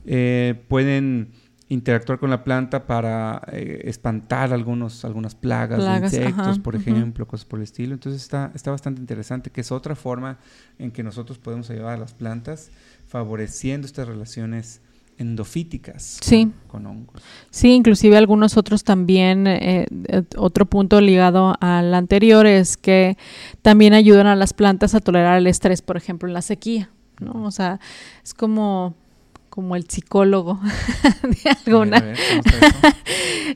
Eh, pueden interactuar con la planta para eh, espantar algunos, algunas plagas, Plagas, de insectos, ajá, por ejemplo, cosas por el estilo. Entonces está, está bastante interesante, que es otra forma en que nosotros podemos ayudar a las plantas favoreciendo estas relaciones endofíticas Sí. con, con hongos. Sí, inclusive algunos otros también, eh, eh, otro punto ligado al anterior es que también ayudan a las plantas a tolerar el estrés, por ejemplo, en la sequía, ¿no? O sea, es como, como el psicólogo de alguna, A ver, a ver, ¿cómo está eso?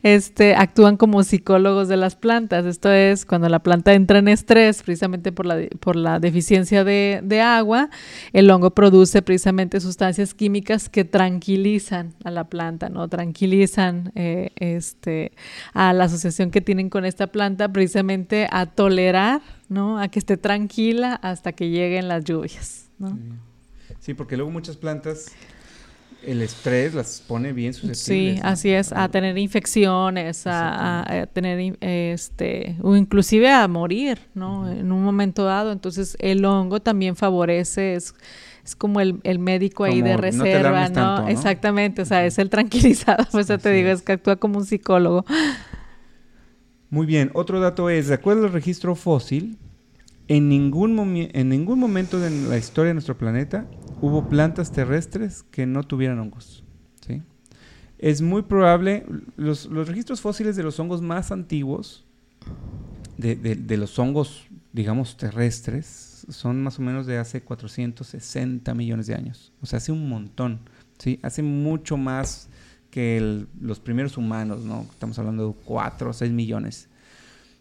este, actúan como psicólogos de las plantas. Esto es cuando la planta entra en estrés, precisamente por la, por la deficiencia de, de agua, el hongo produce precisamente sustancias químicas que tranquilizan a la planta, ¿no? Tranquilizan eh, este, a la asociación que tienen con esta planta, precisamente a tolerar, ¿no? A que esté tranquila hasta que lleguen las lluvias, ¿no? Sí. Sí, porque luego muchas plantas el estrés las pone bien susceptibles. Sí, ¿no? así es, a tener infecciones, a, tener, este, o inclusive a morir, ¿no? En un momento dado. Entonces, el hongo también favorece, es, es como el, el médico ahí de Como, "No te reserva, ¿no? tanto", ¿no? Exactamente, o sea, es el tranquilizador, pues eso te digo, es que actúa como un psicólogo. Muy bien, otro dato es, de acuerdo al registro fósil, en ningún, momento de la historia de nuestro planeta hubo plantas terrestres que no tuvieran hongos. ¿sí? Es muy probable, los, registros fósiles de los hongos más antiguos, de, los hongos, digamos, terrestres, son más o menos de hace 460 millones de años. O sea, hace un montón, ¿sí? Hace mucho más que los primeros humanos, ¿no? Estamos hablando de 4 o 6 millones.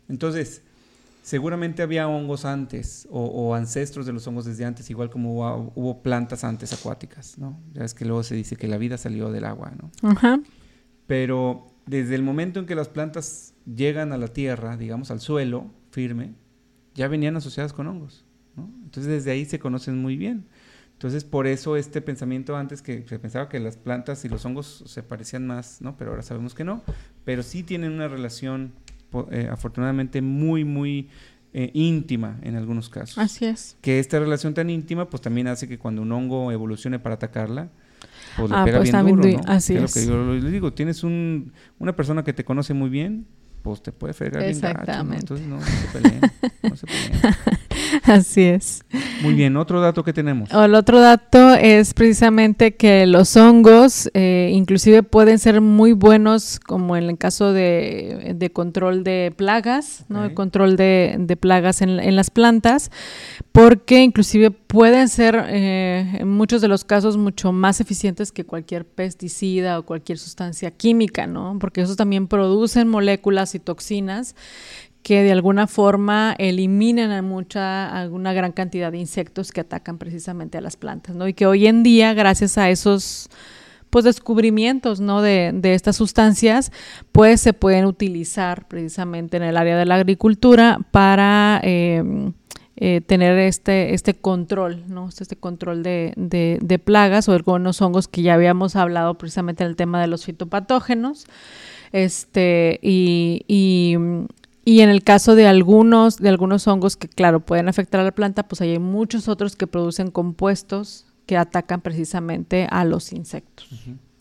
Entonces, seguramente había hongos antes o, o ancestros de los hongos desde antes, igual como hubo, hubo plantas antes acuáticas, ¿no? Ya es que luego se dice que la vida salió del agua, ¿no? Ajá. Pero desde el momento en que las plantas llegan a la tierra, digamos al suelo firme, ya venían asociadas con hongos. ¿no? Entonces desde ahí se conocen muy bien. Entonces por eso este pensamiento antes que se pensaba que las plantas y los hongos se parecían más, ¿no? Pero ahora sabemos que no. Pero sí tienen una relación eh, afortunadamente muy, muy eh, íntima en algunos casos Así es. que esta relación tan íntima pues también hace que cuando un hongo evolucione para atacarla pues le Ah, pega pues, bien duro, du- ¿no? así Que es. lo que yo les digo, tienes un, una persona que te conoce muy bien, pues te puede fregar bien gacho, ¿no? Entonces no, no se peleen, no se peleen. Así es. Muy bien, otro dato que tenemos. El otro dato es precisamente que los hongos eh, inclusive pueden ser muy buenos como en el caso de, de control de plagas, ¿no? El control de, de plagas en, en las plantas, porque inclusive pueden ser eh, en muchos de los casos mucho más eficientes que cualquier pesticida o cualquier sustancia química, ¿no? Porque esos también producen moléculas y toxinas que de alguna forma eliminan a mucha, a una gran cantidad de insectos que atacan precisamente a las plantas, ¿no? Y que hoy en día, gracias a esos pues descubrimientos ¿no? de, estas sustancias, pues se pueden utilizar precisamente en el área de la agricultura para eh, eh, tener este, este control, ¿no? Este control de, plagas o algunos hongos que ya habíamos hablado precisamente en el tema de los fitopatógenos. Este, y, y en el caso de algunos, de algunos hongos que, claro, pueden afectar a la planta, pues hay muchos otros que producen compuestos que atacan precisamente a los insectos.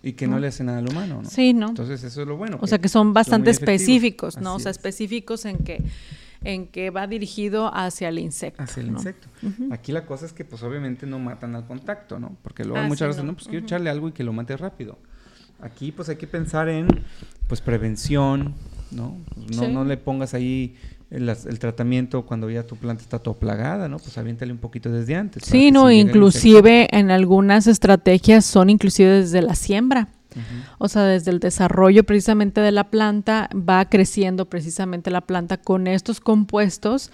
Y que no le hace nada al humano, ¿no? Sí, ¿no? Entonces eso es lo bueno. O sea que son bastante específicos, ¿no? O sea, es. específicos en que, en que va dirigido hacia el insecto. Hacia el ¿no? insecto. Aquí la cosa es que pues obviamente no matan al contacto, ¿no? Porque luego Ah, muchas sí, veces, no. no, pues quiero echarle algo y que lo mate rápido. Aquí pues hay que pensar en pues prevención, ¿no? Pues, no, Sí. no le pongas ahí el, tratamiento cuando ya tu planta está todo plagada, ¿no? Pues aviéntale un poquito desde antes. Sí, no, inclusive en algunas estrategias son inclusive desde la siembra. O sea, desde el desarrollo precisamente de la planta, va creciendo precisamente la planta con estos compuestos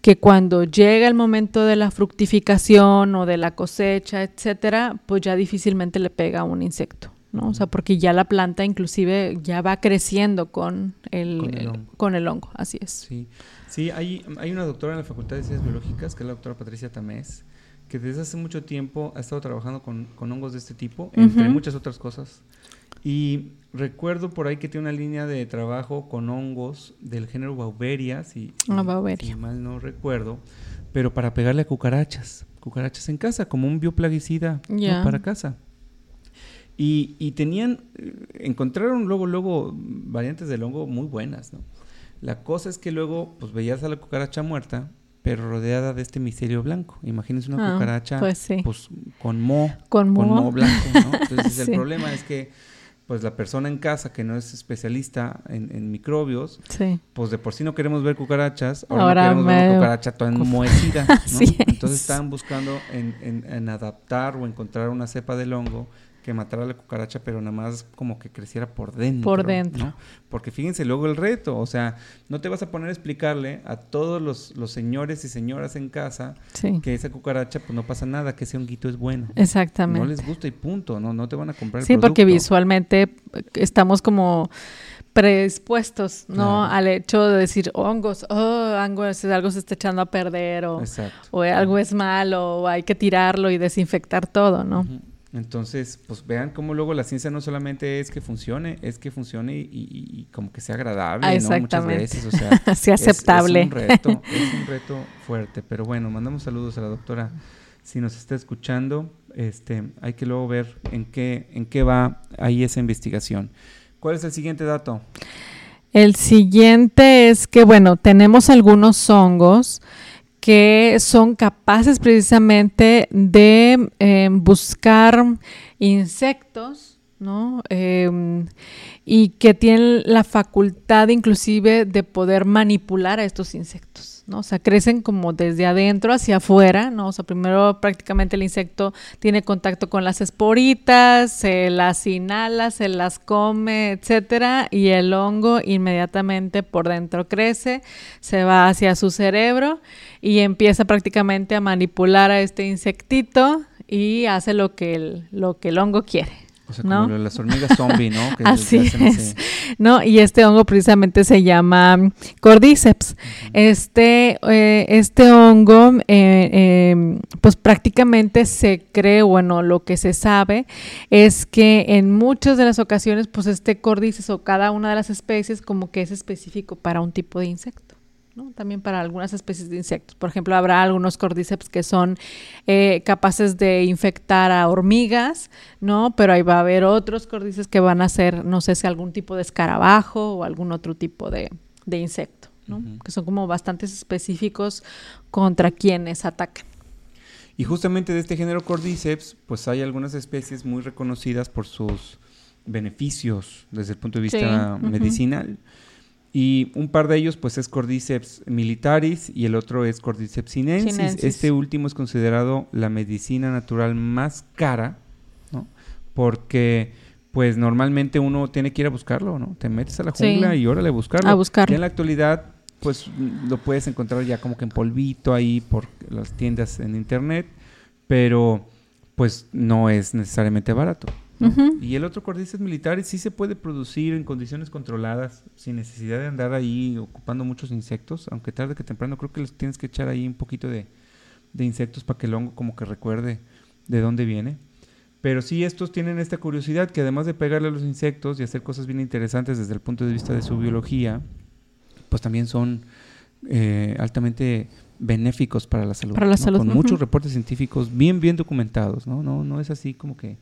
que cuando llega el momento de la fructificación o de la cosecha, etcétera, pues ya difícilmente le pega a un insecto. ¿No? O sea, porque ya la planta inclusive ya va creciendo con el, Con el el- hongo. con el hongo, así es. Sí, sí hay, hay una doctora en la Facultad de Ciencias Biológicas, que es la doctora Patricia Tamés, que desde hace mucho tiempo ha estado trabajando con, con hongos de este tipo, entre muchas otras cosas. Y recuerdo por ahí que tiene una línea de trabajo con hongos del género Bauberia, si, si- Ah, Bauberia. si mal no recuerdo, pero para pegarle a cucarachas, cucarachas en casa, como un bioplaguicida para casa. Y, y tenían, eh, encontraron luego, luego variantes del hongo muy buenas, ¿no? La cosa es que luego, pues veías a la cucaracha muerta, pero rodeada de este misterio blanco. Imagínense una Ah, cucaracha, pues sí. pues con mo, Con moho blanco, ¿no? Entonces Sí. el problema es que, pues la persona en casa que no es especialista en, en microbios, Sí. pues de por sí no queremos ver cucarachas, ahora, Ahora no queremos ver una cucaracha toda enmohecida, ¿no? Entonces es. estaban buscando en, en- en adaptar o encontrar una cepa del hongo que matara a la cucaracha, pero nada más como que creciera por dentro. Por dentro. ¿no? Porque fíjense luego el reto, o sea, no te vas a poner a explicarle a todos los, los señores y señoras en casa Sí. que esa cucaracha pues no pasa nada, que ese honguito es bueno. Exactamente. No les gusta y punto, no, no te van a comprar el Sí, porque visualmente estamos como predispuestos, ¿no? Claro. Al hecho de decir hongos, oh, hongos, algo se está echando a perder o, o algo es malo o hay que tirarlo y desinfectar todo, ¿no? Entonces, pues vean cómo luego la ciencia no solamente es que funcione, es que funcione y, y- y como que sea agradable, Ah, ¿no? Muchas veces, o sea, es- aceptable. Es, un reto, es un reto fuerte, pero bueno, mandamos saludos a la doctora si nos está escuchando. Este, hay que luego ver en qué, en qué va ahí esa investigación. ¿Cuál es el siguiente dato? El siguiente es que, bueno, tenemos algunos hongos que son capaces precisamente de eh, buscar insectos, ¿no? Em, y que tienen la facultad inclusive de poder manipular a estos insectos, ¿no? O sea, crecen como desde adentro hacia afuera, ¿no? O sea, primero prácticamente el insecto tiene contacto con las esporitas, se las inhala, se las come, etcétera, y el hongo inmediatamente por dentro crece, se va hacia su cerebro y empieza prácticamente a manipular a este insectito y hace lo que lo que el hongo quiere. O sea, ¿no? como las hormigas zombie, ¿no? Que Así hacen es. ese- ¿no? Y este hongo precisamente se llama Cordyceps. Este, eh, este hongo, eh, eh, pues prácticamente se cree, bueno, lo que se sabe es que en muchas de las ocasiones, pues este Cordyceps o cada una de las especies como que es específico para un tipo de insecto. ¿No? También para algunas especies de insectos. Por ejemplo, habrá algunos cordyceps que son eh, capaces de infectar a hormigas, ¿no? Pero ahí va a haber otros cordyceps que van a ser, no sé si algún tipo de escarabajo o algún otro tipo de, de insecto, ¿no? Que son como bastantes específicos contra quienes atacan. Y justamente de este género Cordyceps, pues hay algunas especies muy reconocidas por sus beneficios desde el punto de vista Sí, medicinal. Y un par de ellos, pues es Cordyceps militaris y el otro es Cordyceps sinensis. Sinensis. Este último es considerado la medicina natural más cara, ¿no? Porque, pues normalmente uno tiene que ir a buscarlo, ¿no? Te metes a la Sí. jungla y órale a buscarlo. A buscarlo. Ya en la actualidad, pues lo puedes encontrar ya como que en polvito ahí por las tiendas en internet, pero pues no es necesariamente barato. Y el otro Cordyceps militaris sí se puede producir en condiciones controladas, sin necesidad de andar ahí ocupando muchos insectos, aunque tarde que temprano creo que les tienes que echar ahí un poquito de, de insectos para que el hongo como que recuerde de dónde viene. Pero sí, estos tienen esta curiosidad que además de pegarle a los insectos y hacer cosas bien interesantes desde el punto de vista de su biología, pues también son eh, altamente benéficos para la salud. Para la ¿no? salud, Con muchos reportes científicos bien, bien documentados, ¿no? No, no es así como que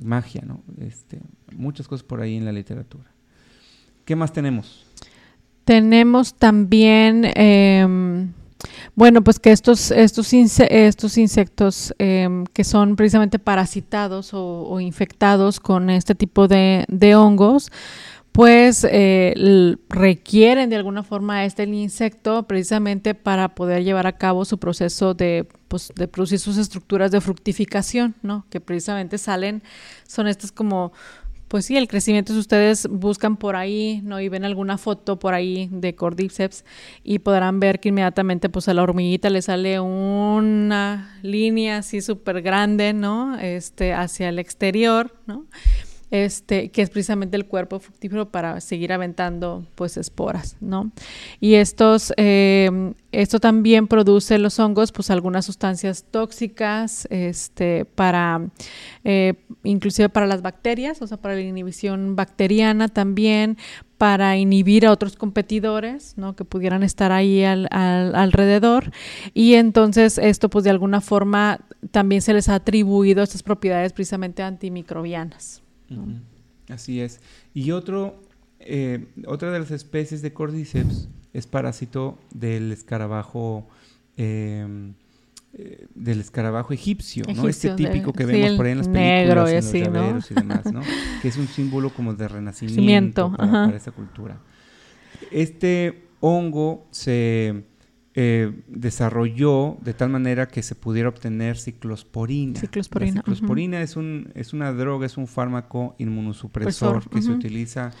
magia, ¿no? Este, muchas cosas por ahí en la literatura. ¿Qué más tenemos? Tenemos también, em, bueno, pues que estos, estos, estos insectos em, que son precisamente parasitados o, infectados con este tipo de hongos, pues eh, requieren de alguna forma este insecto precisamente para poder llevar a cabo su proceso de, pues, de producir sus estructuras de fructificación, ¿no? Que precisamente salen, son estas como pues sí, el crecimiento, si ustedes buscan por ahí, ¿no? Y ven alguna foto por ahí de Cordyceps y podrán ver que inmediatamente pues a la hormiguita le sale una línea así súper grande, ¿no? Este, hacia el exterior, ¿no? Este, que es precisamente el cuerpo fructífero para seguir aventando pues esporas, ¿no? Y estos, eh, esto también produce los hongos pues algunas sustancias tóxicas, este, para, eh, inclusive para las bacterias, o sea, para la inhibición bacteriana también, para inhibir a otros competidores, ¿no? Que pudieran estar ahí al, al- alrededor. Y entonces esto, pues de alguna forma, también se les ha atribuido estas propiedades precisamente antimicrobianas. Así es. Y otro, eh, otra de las especies de Cordyceps es parásito del escarabajo, eh, eh, del escarabajo egipcio, ¿no? Este de- típico que sí, vemos por ahí en las negro películas, y en los llaveros y demás, ¿no? que es un símbolo como de renacimiento para esa cultura. Este hongo se eh, desarrolló de tal manera que se pudiera obtener ciclosporina. Ciclosporina, La ciclosporina es, un, es una droga, es un fármaco inmunosupresor Presor, que se utiliza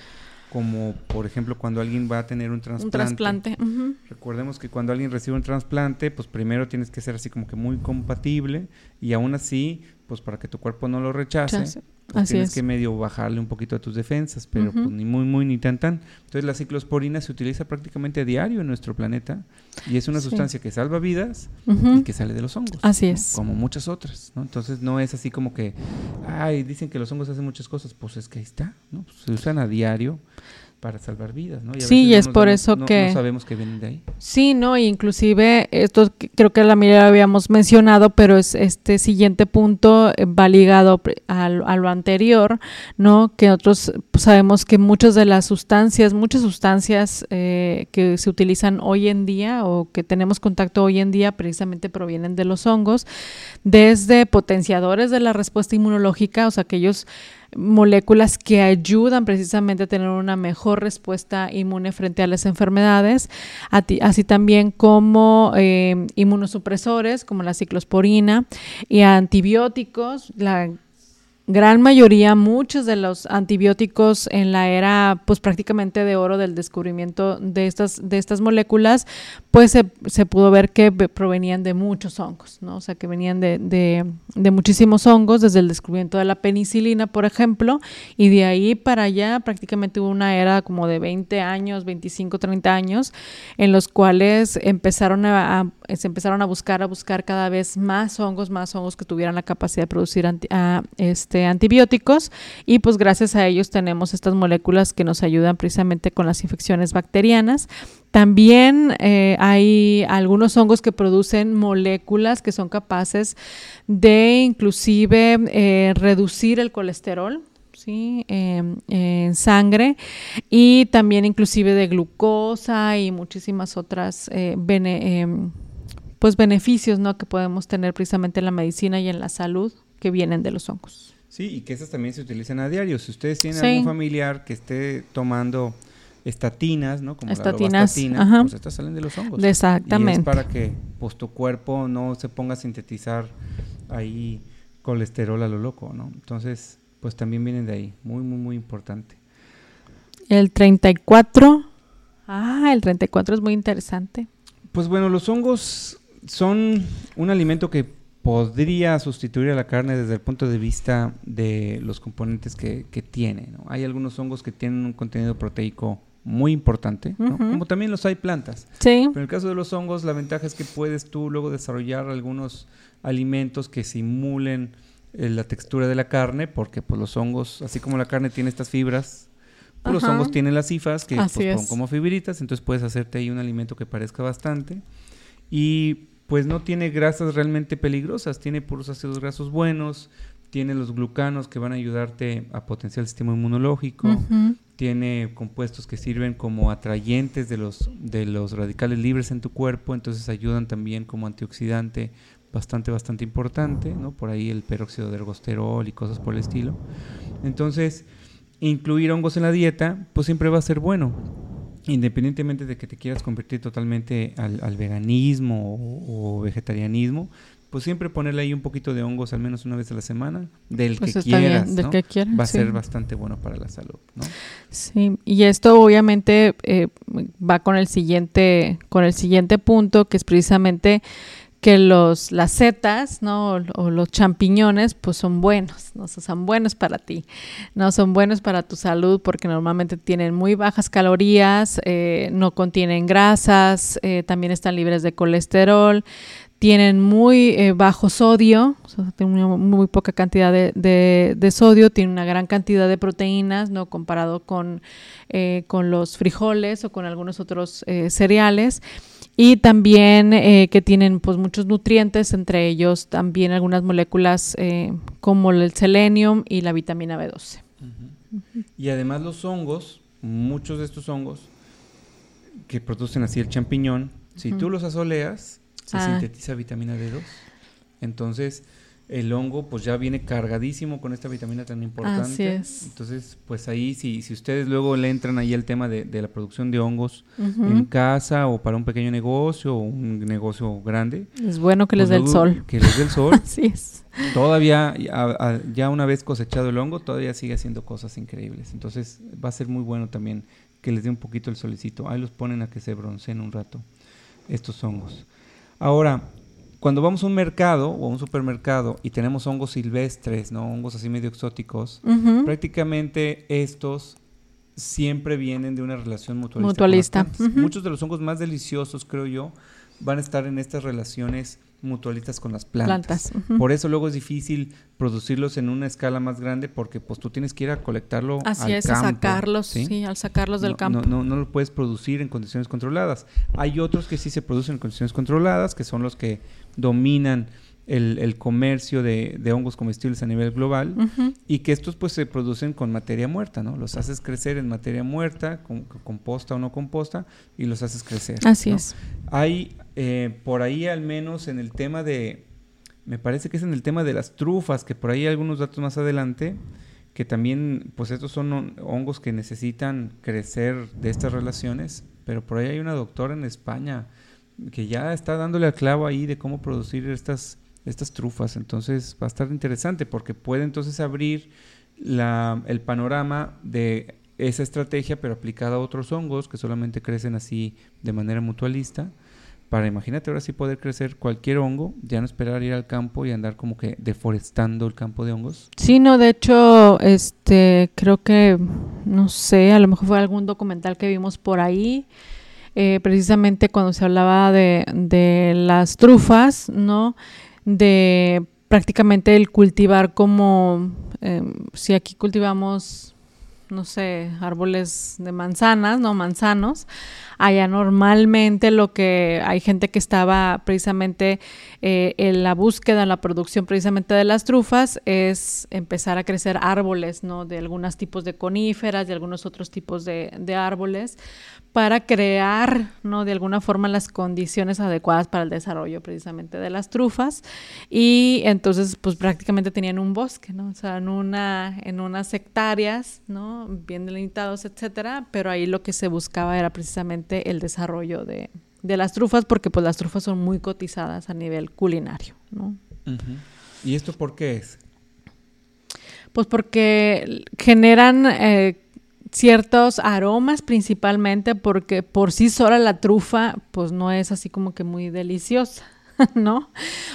como, por ejemplo, cuando alguien va a tener un Un trasplante. trasplante. ujú. Recordemos que cuando alguien recibe un trasplante, pues primero tienes que ser así como que muy compatible y aún así, pues para que tu cuerpo no lo rechace, pues Así tienes es. que medio bajarle un poquito a tus defensas, pero pues, ni muy, muy, ni tan, tan. Entonces la ciclosporina se utiliza prácticamente a diario en nuestro planeta y es una Sí. sustancia que salva vidas y que sale de los hongos. Así ¿no? es. Como muchas otras, ¿no? Entonces no es así como que, ay, dicen que los hongos hacen muchas cosas, pues es que ahí está, ¿no? Pues, se usan a diario para salvar vidas, ¿no? a Sí, veces y es por damos- eso no- que- No sabemos que vienen de ahí. Sí, no, y inclusive esto que- creo que la mayoría lo habíamos mencionado, pero es este siguiente punto eh, va ligado al- a, lo anterior, ¿no? Que nosotros pues, sabemos que muchas de las sustancias, muchas sustancias eh, que se utilizan hoy en día o que tenemos contacto hoy en día precisamente provienen de los hongos, desde potenciadores de la respuesta inmunológica, o sea, aquellos moléculas que ayudan precisamente a tener una mejor respuesta inmune frente a las enfermedades, así también como eh, inmunosupresores como la ciclosporina y antibióticos, la gran mayoría, muchos de los antibióticos en la era, pues prácticamente de oro del descubrimiento de estas, de estas moléculas, pues se, se pudo ver que ve- provenían de muchos hongos, ¿no? O sea, que venían de, de, de muchísimos hongos, desde el descubrimiento de la penicilina, por ejemplo, y de ahí para allá prácticamente hubo una era como de 20 años, 25, 30 años, en los cuales empezaron a- se empezaron a buscar, a buscar cada vez más hongos, más hongos que tuvieran la capacidad de producir anti- a, este, antibióticos y pues gracias a ellos tenemos estas moléculas que nos ayudan precisamente con las infecciones bacterianas. También eh, hay algunos hongos que producen moléculas que son capaces de inclusive eh, reducir el colesterol. ¿sí? em, en sangre y también inclusive de glucosa y muchísimas otras eh, em, pues beneficios ¿no? que podemos tener precisamente en la medicina y en la salud que vienen de los hongos. Sí, y que esas también se utilizan a diario. Si ustedes tienen Sí. algún familiar que esté tomando estatinas, ¿no? Como Estatinas, la pues estas salen de los hongos. Exactamente. Y es para que pues tu cuerpo no se ponga a sintetizar ahí colesterol a lo loco, ¿no? Entonces, pues también vienen de ahí. Muy, muy, muy importante. El 34. Ah, el 34 es muy interesante. Pues bueno, los hongos son un alimento que podría sustituir a la carne desde el punto de vista de los componentes que, que tiene. ¿no? Hay algunos hongos que tienen un contenido proteico muy importante, ¿no? Como también los hay plantas. Sí. Pero en el caso de los hongos, la ventaja es que puedes tú luego desarrollar algunos alimentos que simulen eh, la textura de la carne, porque pues los hongos, así como la carne tiene estas fibras, pues los hongos tienen las cifas que pues, son como fibritas, entonces puedes hacerte ahí un alimento que parezca bastante. Y pues no tiene grasas realmente peligrosas, tiene puros ácidos grasos buenos, tiene los glucanos que van a ayudarte a potenciar el sistema inmunológico, tiene compuestos que sirven como atrayentes de los, de los radicales libres en tu cuerpo, entonces ayudan también como antioxidante bastante, bastante importante, ¿no? Por ahí el peróxido de ergosterol y cosas por el estilo. Entonces, incluir hongos en la dieta, pues siempre va a ser bueno. Independientemente de que te quieras convertir totalmente al, al veganismo o, o vegetarianismo, pues siempre ponerle ahí un poquito de hongos al menos una vez a la semana, del Pues que está bien, quieras, del ¿no? que quieras, va a sí. ser bastante bueno para la salud, ¿no? Sí, y esto obviamente eh, va con el siguiente, con el siguiente punto, que es precisamente que los, las setas, ¿no? O, los champiñones, pues son buenos, ¿no? O son buenos para ti, ¿no? Son buenos para tu salud porque normalmente tienen muy bajas calorías, eh, no contienen grasas, eh, también están libres de colesterol, tienen muy eh, bajo sodio, o tienen muy poca cantidad de, de- sodio, tienen una gran cantidad de proteínas, ¿no? Comparado con, con los frijoles o con algunos otros cereales. Y también eh, que tienen pues muchos nutrientes, entre ellos también algunas moléculas eh, como el selenium y la vitamina B12. Y además los hongos, muchos de estos hongos que producen así el champiñón, si tú los asoleas, se Ah. sintetiza vitamina D2. Entonces, el hongo pues ya viene cargadísimo con esta vitamina tan importante. Así es. Entonces, pues ahí si, si ustedes luego le entran ahí al tema de, de la producción de hongos en casa o para un pequeño negocio o un negocio grande. Es bueno que les pues dé el sol. Que les dé el sol. Así es. Todavía, a- a- ya una vez cosechado el hongo, todavía sigue haciendo cosas increíbles. Entonces va a ser muy bueno también que les dé un poquito el solecito. Ahí los ponen a que se bronceen un rato estos hongos. Ahora, cuando vamos a un mercado o a un supermercado y tenemos hongos silvestres, ¿no? Hongos así medio exóticos, Ujú. prácticamente estos siempre vienen de una relación mutualista. Mutualista. Muchos de los hongos más deliciosos, creo yo, van a estar en estas relaciones mutualistas con las plantas. Por eso luego es difícil producirlos en una escala más grande porque pues tú tienes que ir a colectarlo Así al es, a campo, sacarlos, ¿sí? al sacarlos del no, campo. No, no, no lo puedes producir en condiciones controladas. Hay otros que sí se producen en condiciones controladas, que son los que dominan el, el comercio de, de hongos comestibles a nivel global y que estos pues se producen con materia muerta, ¿no? Los haces crecer en materia muerta, con, composta o no composta, y los haces crecer. Así ¿no? es. Hay eh, por ahí al menos en el tema de, me parece que es en el tema de las trufas, que por ahí hay algunos datos más adelante, que también, pues estos son hon- hongos que necesitan crecer de estas relaciones, pero por ahí hay una doctora en España que ya está dándole al clavo ahí de cómo producir estas, estas trufas, entonces va a estar interesante porque puede entonces abrir la, el panorama de esa estrategia, pero aplicada a otros hongos que solamente crecen así de manera mutualista. Para imagínate ahora sí poder crecer cualquier hongo, ya no esperar ir al campo y andar como que deforestando el campo de hongos. Sí, no, de hecho, este, creo que, no sé, a lo mejor fue algún documental que vimos por ahí, eh, precisamente cuando se hablaba de, de las trufas, ¿no? De prácticamente el cultivar como, em, si aquí cultivamos, no sé, árboles de manzanas, no manzanos, allá normalmente lo que hay gente que estaba precisamente eh, en la búsqueda, en la producción precisamente de las trufas es empezar a crecer árboles, ¿no? De algunos tipos de coníferas, de algunos otros tipos de, de árboles, para crear, ¿no? De alguna forma las condiciones adecuadas para el desarrollo precisamente de las trufas. Y entonces, pues prácticamente tenían un bosque, ¿no? O sea, en, una, en unas hectáreas, ¿no? Bien delimitados, etcétera, pero ahí lo que se buscaba era precisamente el desarrollo de, de las trufas, porque pues las trufas son muy cotizadas a nivel culinario, ¿no? ¿Y esto por qué es? Pues porque generan eh, ciertos aromas principalmente porque por sí sola la trufa pues no es así como que muy deliciosa, ¿no?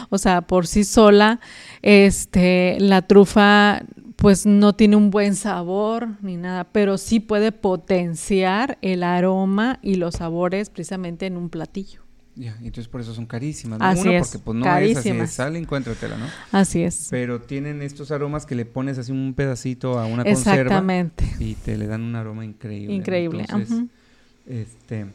O sea, por sí sola este la trufa pues no tiene un buen sabor ni nada, pero sí puede potenciar el aroma y los sabores precisamente en un platillo. Ya, entonces por eso son carísimas. ¿no? Así Uno, es, porque pues no es así de carísimas. sal, encuéntratela, ¿no? Así es. Pero tienen estos aromas que le pones así un pedacito a una conserva Exactamente. y te le dan un aroma increíble. Increíble. Entonces, este,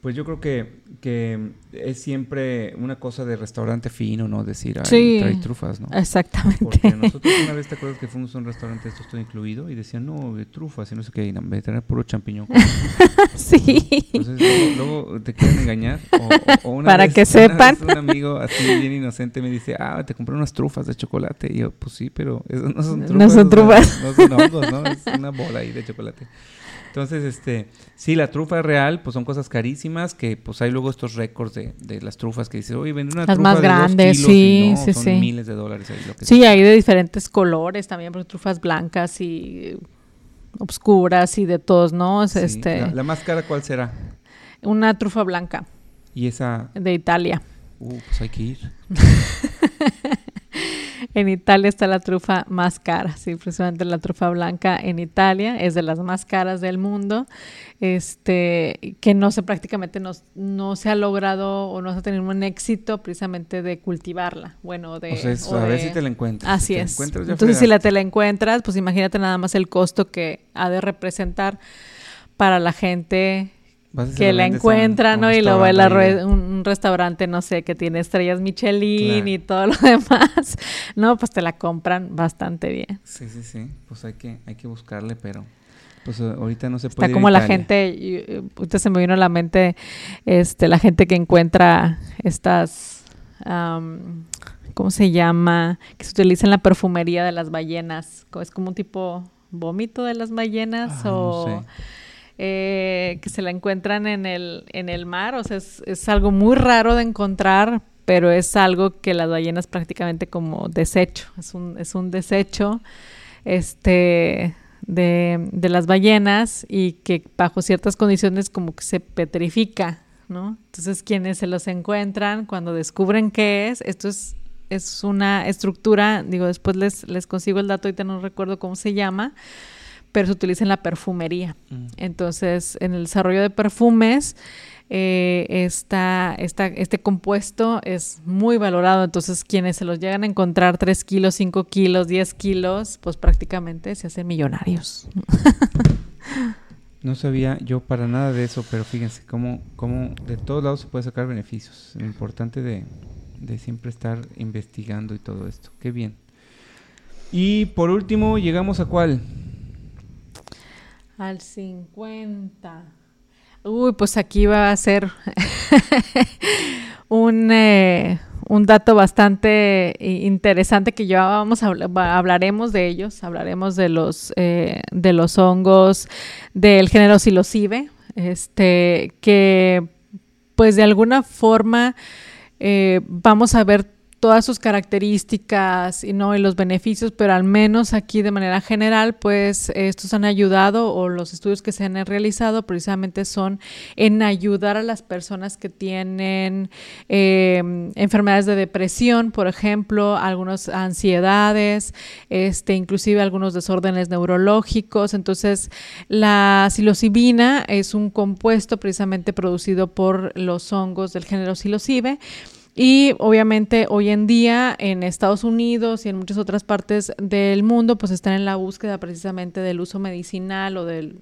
pues yo creo que, que es siempre una cosa de restaurante fino, ¿no? Decir, ay, Sí. trae trufas, ¿no? Exactamente. Porque nosotros una vez te acuerdas que fuimos a un restaurante, esto está incluido, y decían, no, trufas y no sé qué, y no, me traer puro champiñón. sí. Entonces luego, luego te quieren engañar. O, o- una Para vez- que una sepan. vez un amigo así bien inocente me dice, ah, te compré unas trufas de chocolate. Y yo, pues sí, pero esas no son No trufas. son o sea, trufas. No son hongos, ¿no? Es una bola ahí de chocolate. Entonces, este, sí, la trufa real, pues son cosas carísimas, que pues hay luego estos récords de, de las trufas que dice, oye, vende una Las trufa más de dos grandes, kilos", y sí, no, sí, son sí. miles de dólares ahí lo que Sí, sea. hay de diferentes colores también, porque trufas blancas y obscuras y de todos, ¿no? Es Sí, este, La, la más cara, ¿cuál será? una trufa blanca Y esa, de Italia. uh, pues hay que ir. En Italia está la trufa más cara, sí, precisamente la trufa blanca en Italia es de las más caras del mundo, este, que no se prácticamente no, no se ha logrado o no se ha tenido un éxito precisamente de cultivarla, bueno, de... o sea, es- o a ver si te la encuentras. Así Si es. encuentras, Entonces, si la te la encuentras, pues imagínate nada más el costo que ha de representar para la gente que lo la vendes a un- encuentra, a un ¿no? Y luego restaurante ahí de- un, restaurante, no sé, que tiene estrellas Michelin Claro. y todo lo demás, no, pues te la compran bastante bien. Sí, sí, sí. Pues hay que, hay que buscarle, pero pues eh, ahorita no se puede. Está a como la gente, eh, ahorita se me vino a la mente, este, la gente que encuentra estas, am, ¿cómo se llama? Que se utiliza en la perfumería de las ballenas, es como un tipo vómito de las ballenas Ah, no o sé. Eh, que se la encuentran en el, en el mar, o sea, es, es algo muy raro de encontrar, pero es algo que las ballenas prácticamente como desecho, es un, es un desecho este, de, de las ballenas y que bajo ciertas condiciones como que se petrifica, ¿no? Entonces, quienes se los encuentran, cuando descubren qué es, esto es, es una estructura, digo, después les, les consigo el dato, ahorita no recuerdo cómo se llama, pero se utiliza en la perfumería. Mm. Entonces, en el desarrollo de perfumes, eh, esta, esta- este compuesto es muy valorado. Entonces, quienes se los llegan a encontrar 3 kilos, 5 kilos, 10 kilos, pues prácticamente se hacen millonarios. No sabía yo para nada de eso, pero fíjense cómo, cómo de todos lados se puede sacar beneficios. Lo importante de, de siempre estar investigando y todo esto. Qué bien. Y por último, llegamos a cuál? Al 50. Uy, pues aquí va a ser un, eh, un dato bastante interesante que ya vamos a hablaremos de ellos, hablaremos de los eh, de los hongos del género psilocibe, este que pues de alguna forma eh, vamos a ver todas sus características y no y los beneficios, pero al menos aquí de manera general, pues estos han ayudado o los estudios que se han realizado precisamente son en ayudar a las personas que tienen eh, enfermedades de depresión, por ejemplo, algunas ansiedades, este, inclusive algunos desórdenes neurológicos. Entonces, la psilocibina es un compuesto precisamente producido por los hongos del género psilocibe. Y obviamente hoy en día en Estados Unidos y en muchas otras partes del mundo pues están en la búsqueda precisamente del uso medicinal o del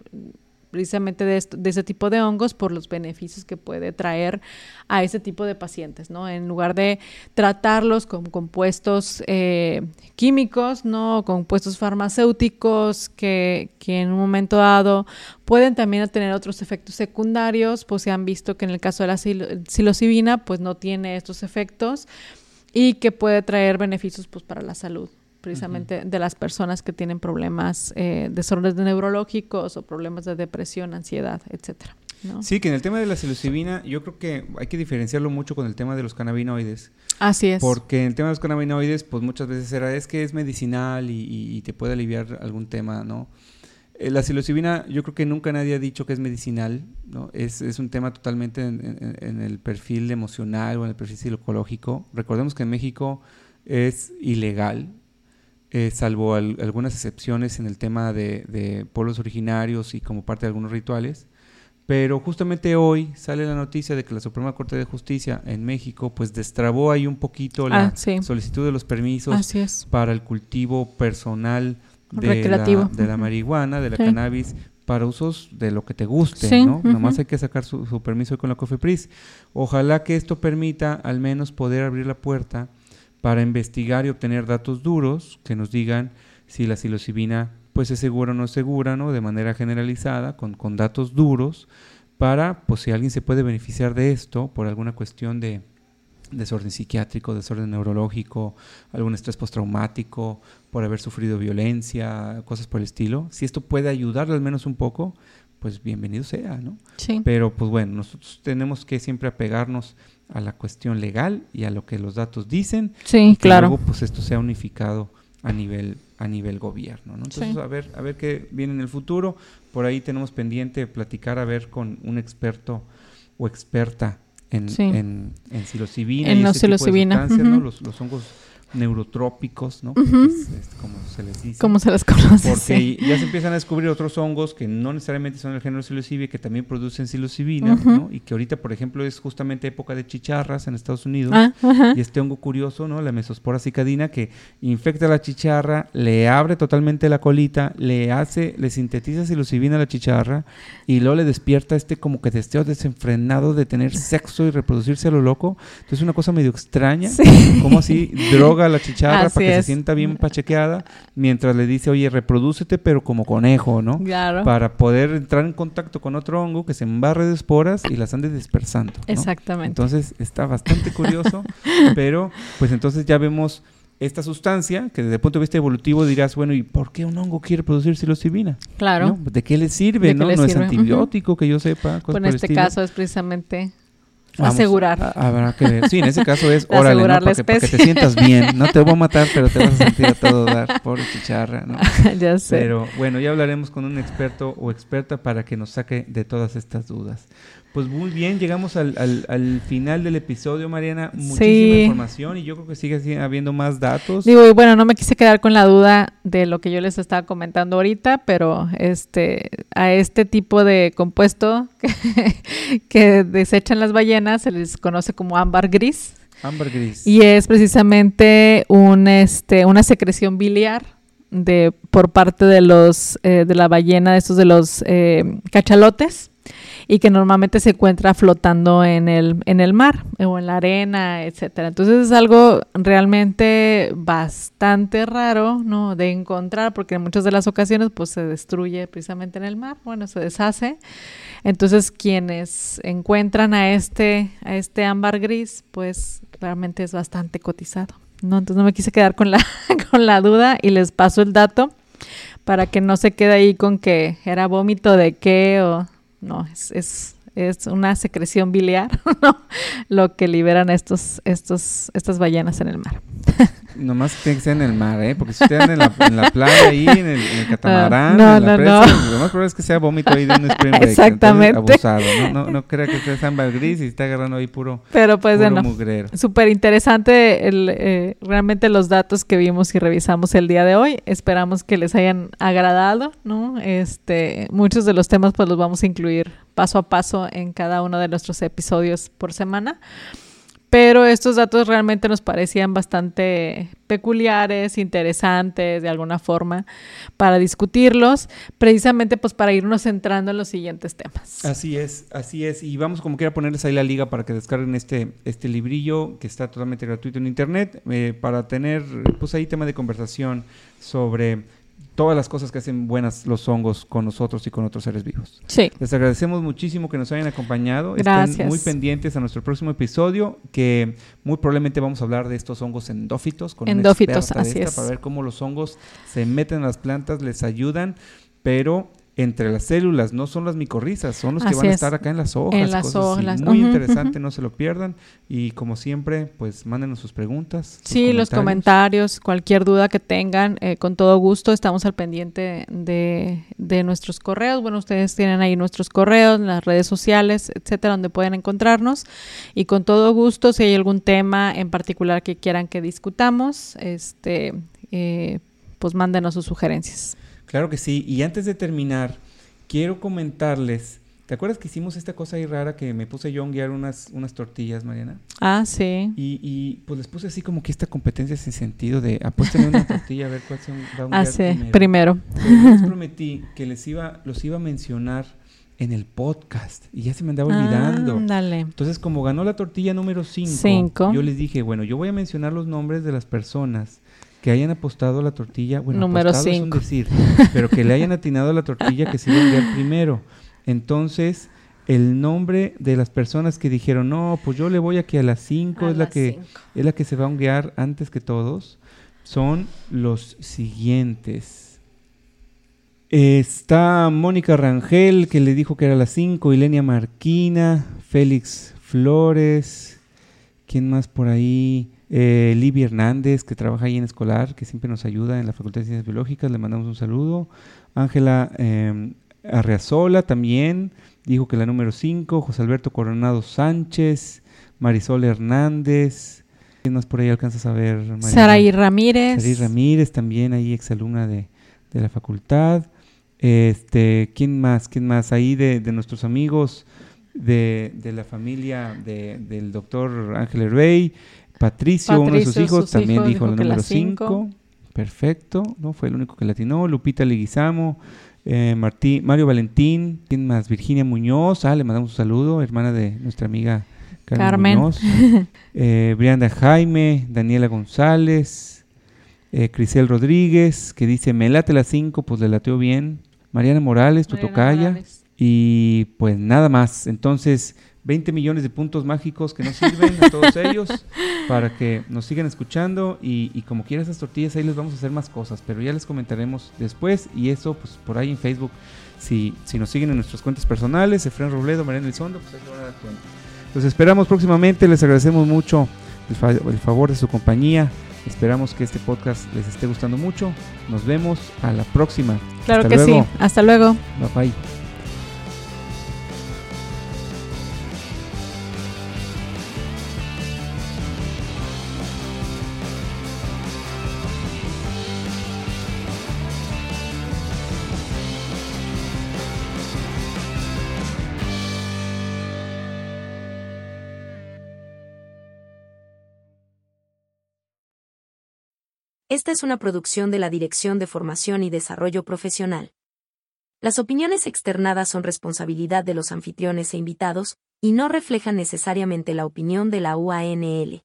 precisamente de, esto- de ese tipo de hongos por los beneficios que puede traer a ese tipo de pacientes, ¿no? En lugar de tratarlos con compuestos eh, químicos, ¿no? Compuestos farmacéuticos que, que en un momento dado pueden también tener otros efectos secundarios, pues se han visto que en el caso de la sil- psilocibina, pues no tiene estos efectos y que puede traer beneficios pues para la salud precisamente de las personas que tienen problemas, eh, desórdenes neurológicos o problemas de depresión, ansiedad, etcétera. ¿no? Sí, que en el tema de la psilocibina, yo creo que hay que diferenciarlo mucho con el tema de los cannabinoides. Así es. Porque en el tema de los cannabinoides, pues muchas veces era, es que es medicinal y, y- y te puede aliviar algún tema, ¿no? Eh, la psilocibina, yo creo que nunca nadie ha dicho que es medicinal, ¿no? Es, es un tema totalmente en, en- en el perfil emocional o en el perfil psicológico. Recordemos que en México es ilegal, eh, salvo al- algunas excepciones en el tema de, de pueblos originarios y como parte de algunos rituales. Pero justamente hoy sale la noticia de que la Suprema Corte de Justicia en México pues destrabó ahí un poquito la Ah, sí. solicitud de los permisos para el cultivo personal de Recreativo. la, de la marihuana, de la Sí. cannabis, para usos de lo que te guste, Sí, ¿no? ujú. Nomás hay que sacar su, su permiso con la COFEPRIS. Ojalá que esto permita al menos poder abrir la puerta para investigar y obtener datos duros que nos digan si la psilocibina pues es segura o no es segura, ¿no? De manera generalizada, con, con datos duros, para, pues si alguien se puede beneficiar de esto por alguna cuestión de desorden psiquiátrico, desorden neurológico, algún estrés postraumático, por haber sufrido violencia, cosas por el estilo. Si esto puede ayudarle al menos un poco, pues bienvenido sea, ¿no? Sí. Pero pues bueno, nosotros tenemos que siempre apegarnos a la cuestión legal y a lo que los datos dicen, Sí, que claro. luego pues esto sea unificado a nivel a nivel gobierno, ¿no? Entonces, Sí. a ver a ver qué viene en el futuro. Por ahí tenemos pendiente platicar a ver con un experto o experta en, Sí. en, en psilocibina En y la este tipo de ¿no? los hongos neurotrópicos, ¿no? Ujú. Es- es como se les dice. ¿Cómo se las conoce? Porque Sí. ya se empiezan a descubrir otros hongos que no necesariamente son del género psilocibe, que también producen psilocibina. ¿no? Y que ahorita, por ejemplo, es justamente época de chicharras en Estados Unidos. Ah. Y este hongo curioso, ¿no? La mesospora cicadina, que infecta la chicharra, le abre totalmente la colita, le hace, le sintetiza psilocibina a la chicharra y luego le despierta este como que deseo desenfrenado de tener sexo y reproducirse a lo loco. Entonces es una cosa medio extraña. Sí. Como así droga a la chicharra Así para que se sienta bien pachequeada, mientras le dice, oye, reprodúcete pero como conejo, ¿no? Claro. Para poder entrar en contacto con otro hongo que se embarre de esporas y las ande dispersando. ¿no? Exactamente. Entonces está bastante curioso, pero pues entonces ya vemos esta sustancia que desde el punto de vista evolutivo dirás, bueno, ¿y por qué un hongo quiere producir psilocibina? claro. ¿No? ¿De qué le sirve? ¿De qué ¿no? le no es antibiótico que yo sepa. Pues en este estilo. caso es precisamente Vamos, Asegurar. a- habrá que ver. Sí, en ese caso es órale, ¿no? Para que, para que te sientas bien. No te voy a matar, pero te vas a sentir a todo dar. Pobre chicharra, ¿no? ya sé. Pero bueno, ya hablaremos con un experto o experta para que nos saque de todas estas dudas. Pues muy bien, llegamos al, al- al final del episodio, Mariana. Muchísima Sí. información y yo creo que sigue habiendo más datos. Digo, y bueno, no me quise quedar con la duda de lo que yo les estaba comentando ahorita, pero este a este tipo de compuesto que, que desechan las ballenas se les conoce como ámbar gris Ámbar gris. y es precisamente un este una secreción biliar de por parte de los eh, de la ballena, de estos de los eh, cachalotes y que normalmente se encuentra flotando en el, en el mar o en la arena, etcétera. Entonces es algo realmente bastante raro, ¿no? De encontrar, porque en muchas de las ocasiones pues se destruye precisamente en el mar, bueno, se deshace. Entonces quienes encuentran a este, a este ámbar gris, pues realmente es bastante cotizado. ¿no? Entonces no me quise quedar con la, con la duda y les paso el dato para que no se quede ahí con que era vómito de qué o no, es, es, es una secreción biliar, ¿no? Lo que liberan estos, estos, estas ballenas en el mar. Nomás tiene que ser en el mar, ¿eh? Porque si usted anda en la, en la playa ahí, en el, en el catamarán, no, en la no, presa, no. lo más probable es que sea vómito ahí de un spring break. Exactamente. Entonces, abusado, ¿no? No, no crea que sea ámbar gris y está agarrando ahí puro, Pero pues puro bueno, mugrero. súper interesante el, eh, realmente los datos que vimos y revisamos el día de hoy. Esperamos que les hayan agradado, ¿no? Este, muchos de los temas pues los vamos a incluir paso a paso en cada uno de nuestros episodios por semana. Pero estos datos realmente nos parecían bastante peculiares, interesantes de alguna forma para discutirlos, precisamente pues para irnos centrando en los siguientes temas. Así es, así es. Y vamos como quiera ponerles ahí la liga para que descarguen este, este librillo que está totalmente gratuito en internet eh, para tener pues ahí tema de conversación sobre todas las cosas que hacen buenas los hongos con nosotros y con otros seres vivos. Sí, Les agradecemos muchísimo que nos hayan acompañado. Gracias. Estén muy pendientes a nuestro próximo episodio, que muy probablemente vamos a hablar de estos hongos endófitos con una Endófitos, de así esta es. para ver cómo los hongos se meten en las plantas, les ayudan, pero entre las células, no son las micorrizas, son los que van a es. estar acá en las hojas. En las cosas hojas. Muy interesante, no se lo pierdan. Y como siempre, pues mándenos sus preguntas. sus Sí, los comentarios, cualquier duda que tengan, eh, con todo gusto estamos al pendiente de, de nuestros correos. Bueno, ustedes tienen ahí nuestros correos, las redes sociales, etcétera, donde pueden encontrarnos. Y con todo gusto, si hay algún tema en particular que quieran que discutamos, este, eh, pues mándenos sus sugerencias. Claro que sí. Y antes de terminar, quiero comentarles. ¿Te acuerdas que hicimos esta cosa ahí rara que me puse yo a honguear unas, unas tortillas, Mariana? Ah, sí. Y, y pues les puse así como que esta competencia sin sentido de apuéstenme una tortilla a ver cuál se va a Ah, sí, primero. primero. Pero yo les prometí que les iba, los iba a mencionar en el podcast y ya se me andaba olvidando. Ándale. Entonces, como ganó la tortilla número 5, Cinco. yo les dije, bueno, yo voy a mencionar los nombres de las personas que hayan apostado a la tortilla, bueno, Número apostado es un cinco. decir, pero que le hayan atinado a la tortilla que se iba a enviar primero. Entonces, el nombre de las personas que dijeron, no, pues yo le voy aquí a las 5, A es la las que cinco. es la que se va a honguear antes que todos, son los siguientes. Está Mónica Rangel, que le dijo que era las 5, Ilenia Marquina, Félix Flores, ¿quién más por ahí? Eh, Libby Hernández, que trabaja ahí en escolar, que siempre nos ayuda en la Facultad de Ciencias Biológicas, le mandamos un saludo. Ángela eh, Arreazola también, dijo que la número 5, José Alberto Coronado Sánchez, Marisol Hernández, ¿quién más por ahí alcanzas a ver? Saraí Ramírez. Saraí Ramírez, también ahí exalumna de, de la facultad. Este, ¿quién más? ¿Quién más? Ahí de, de nuestros amigos de, de la familia de- del doctor Ángel Hervey, Patricio, uno de sus hijos, sus también hijos, dijo dijo el número las cinco. 5. Perfecto, ¿no? Fue el único que latinó. Lupita Leguizamo, eh, Martí, Mario Valentín, ¿quién más? Virginia Muñoz, ah, le mandamos un saludo, hermana de nuestra amiga Carmen, Carmen. Muñoz. Eh, Brianda Jaime, Daniela González, eh, Crisel Rodríguez, que dice, me late las 5, pues le lateó bien. Mariana Morales, Mariana tocaya. Morales. Y pues nada más. Entonces, 20 millones de puntos mágicos que nos sirven a todos ellos para que nos sigan escuchando. Y, y como quiera esas tortillas, ahí les vamos a hacer más cosas, pero ya les comentaremos después. Y eso, pues por ahí en Facebook, si, si nos siguen en nuestras cuentas personales, Efraín Robledo, Mariana Elizondo, pues ahí se van a dar cuenta. Los esperamos próximamente, les agradecemos mucho el, fa- el favor de su compañía. Esperamos que este podcast les esté gustando mucho. Nos vemos a la próxima. Claro Hasta que luego. sí. Hasta luego. Bye bye. Esta es una producción de la Dirección de Formación y Desarrollo Profesional. Las opiniones externadas son responsabilidad de los anfitriones e invitados, y no reflejan necesariamente la opinión de la UANL.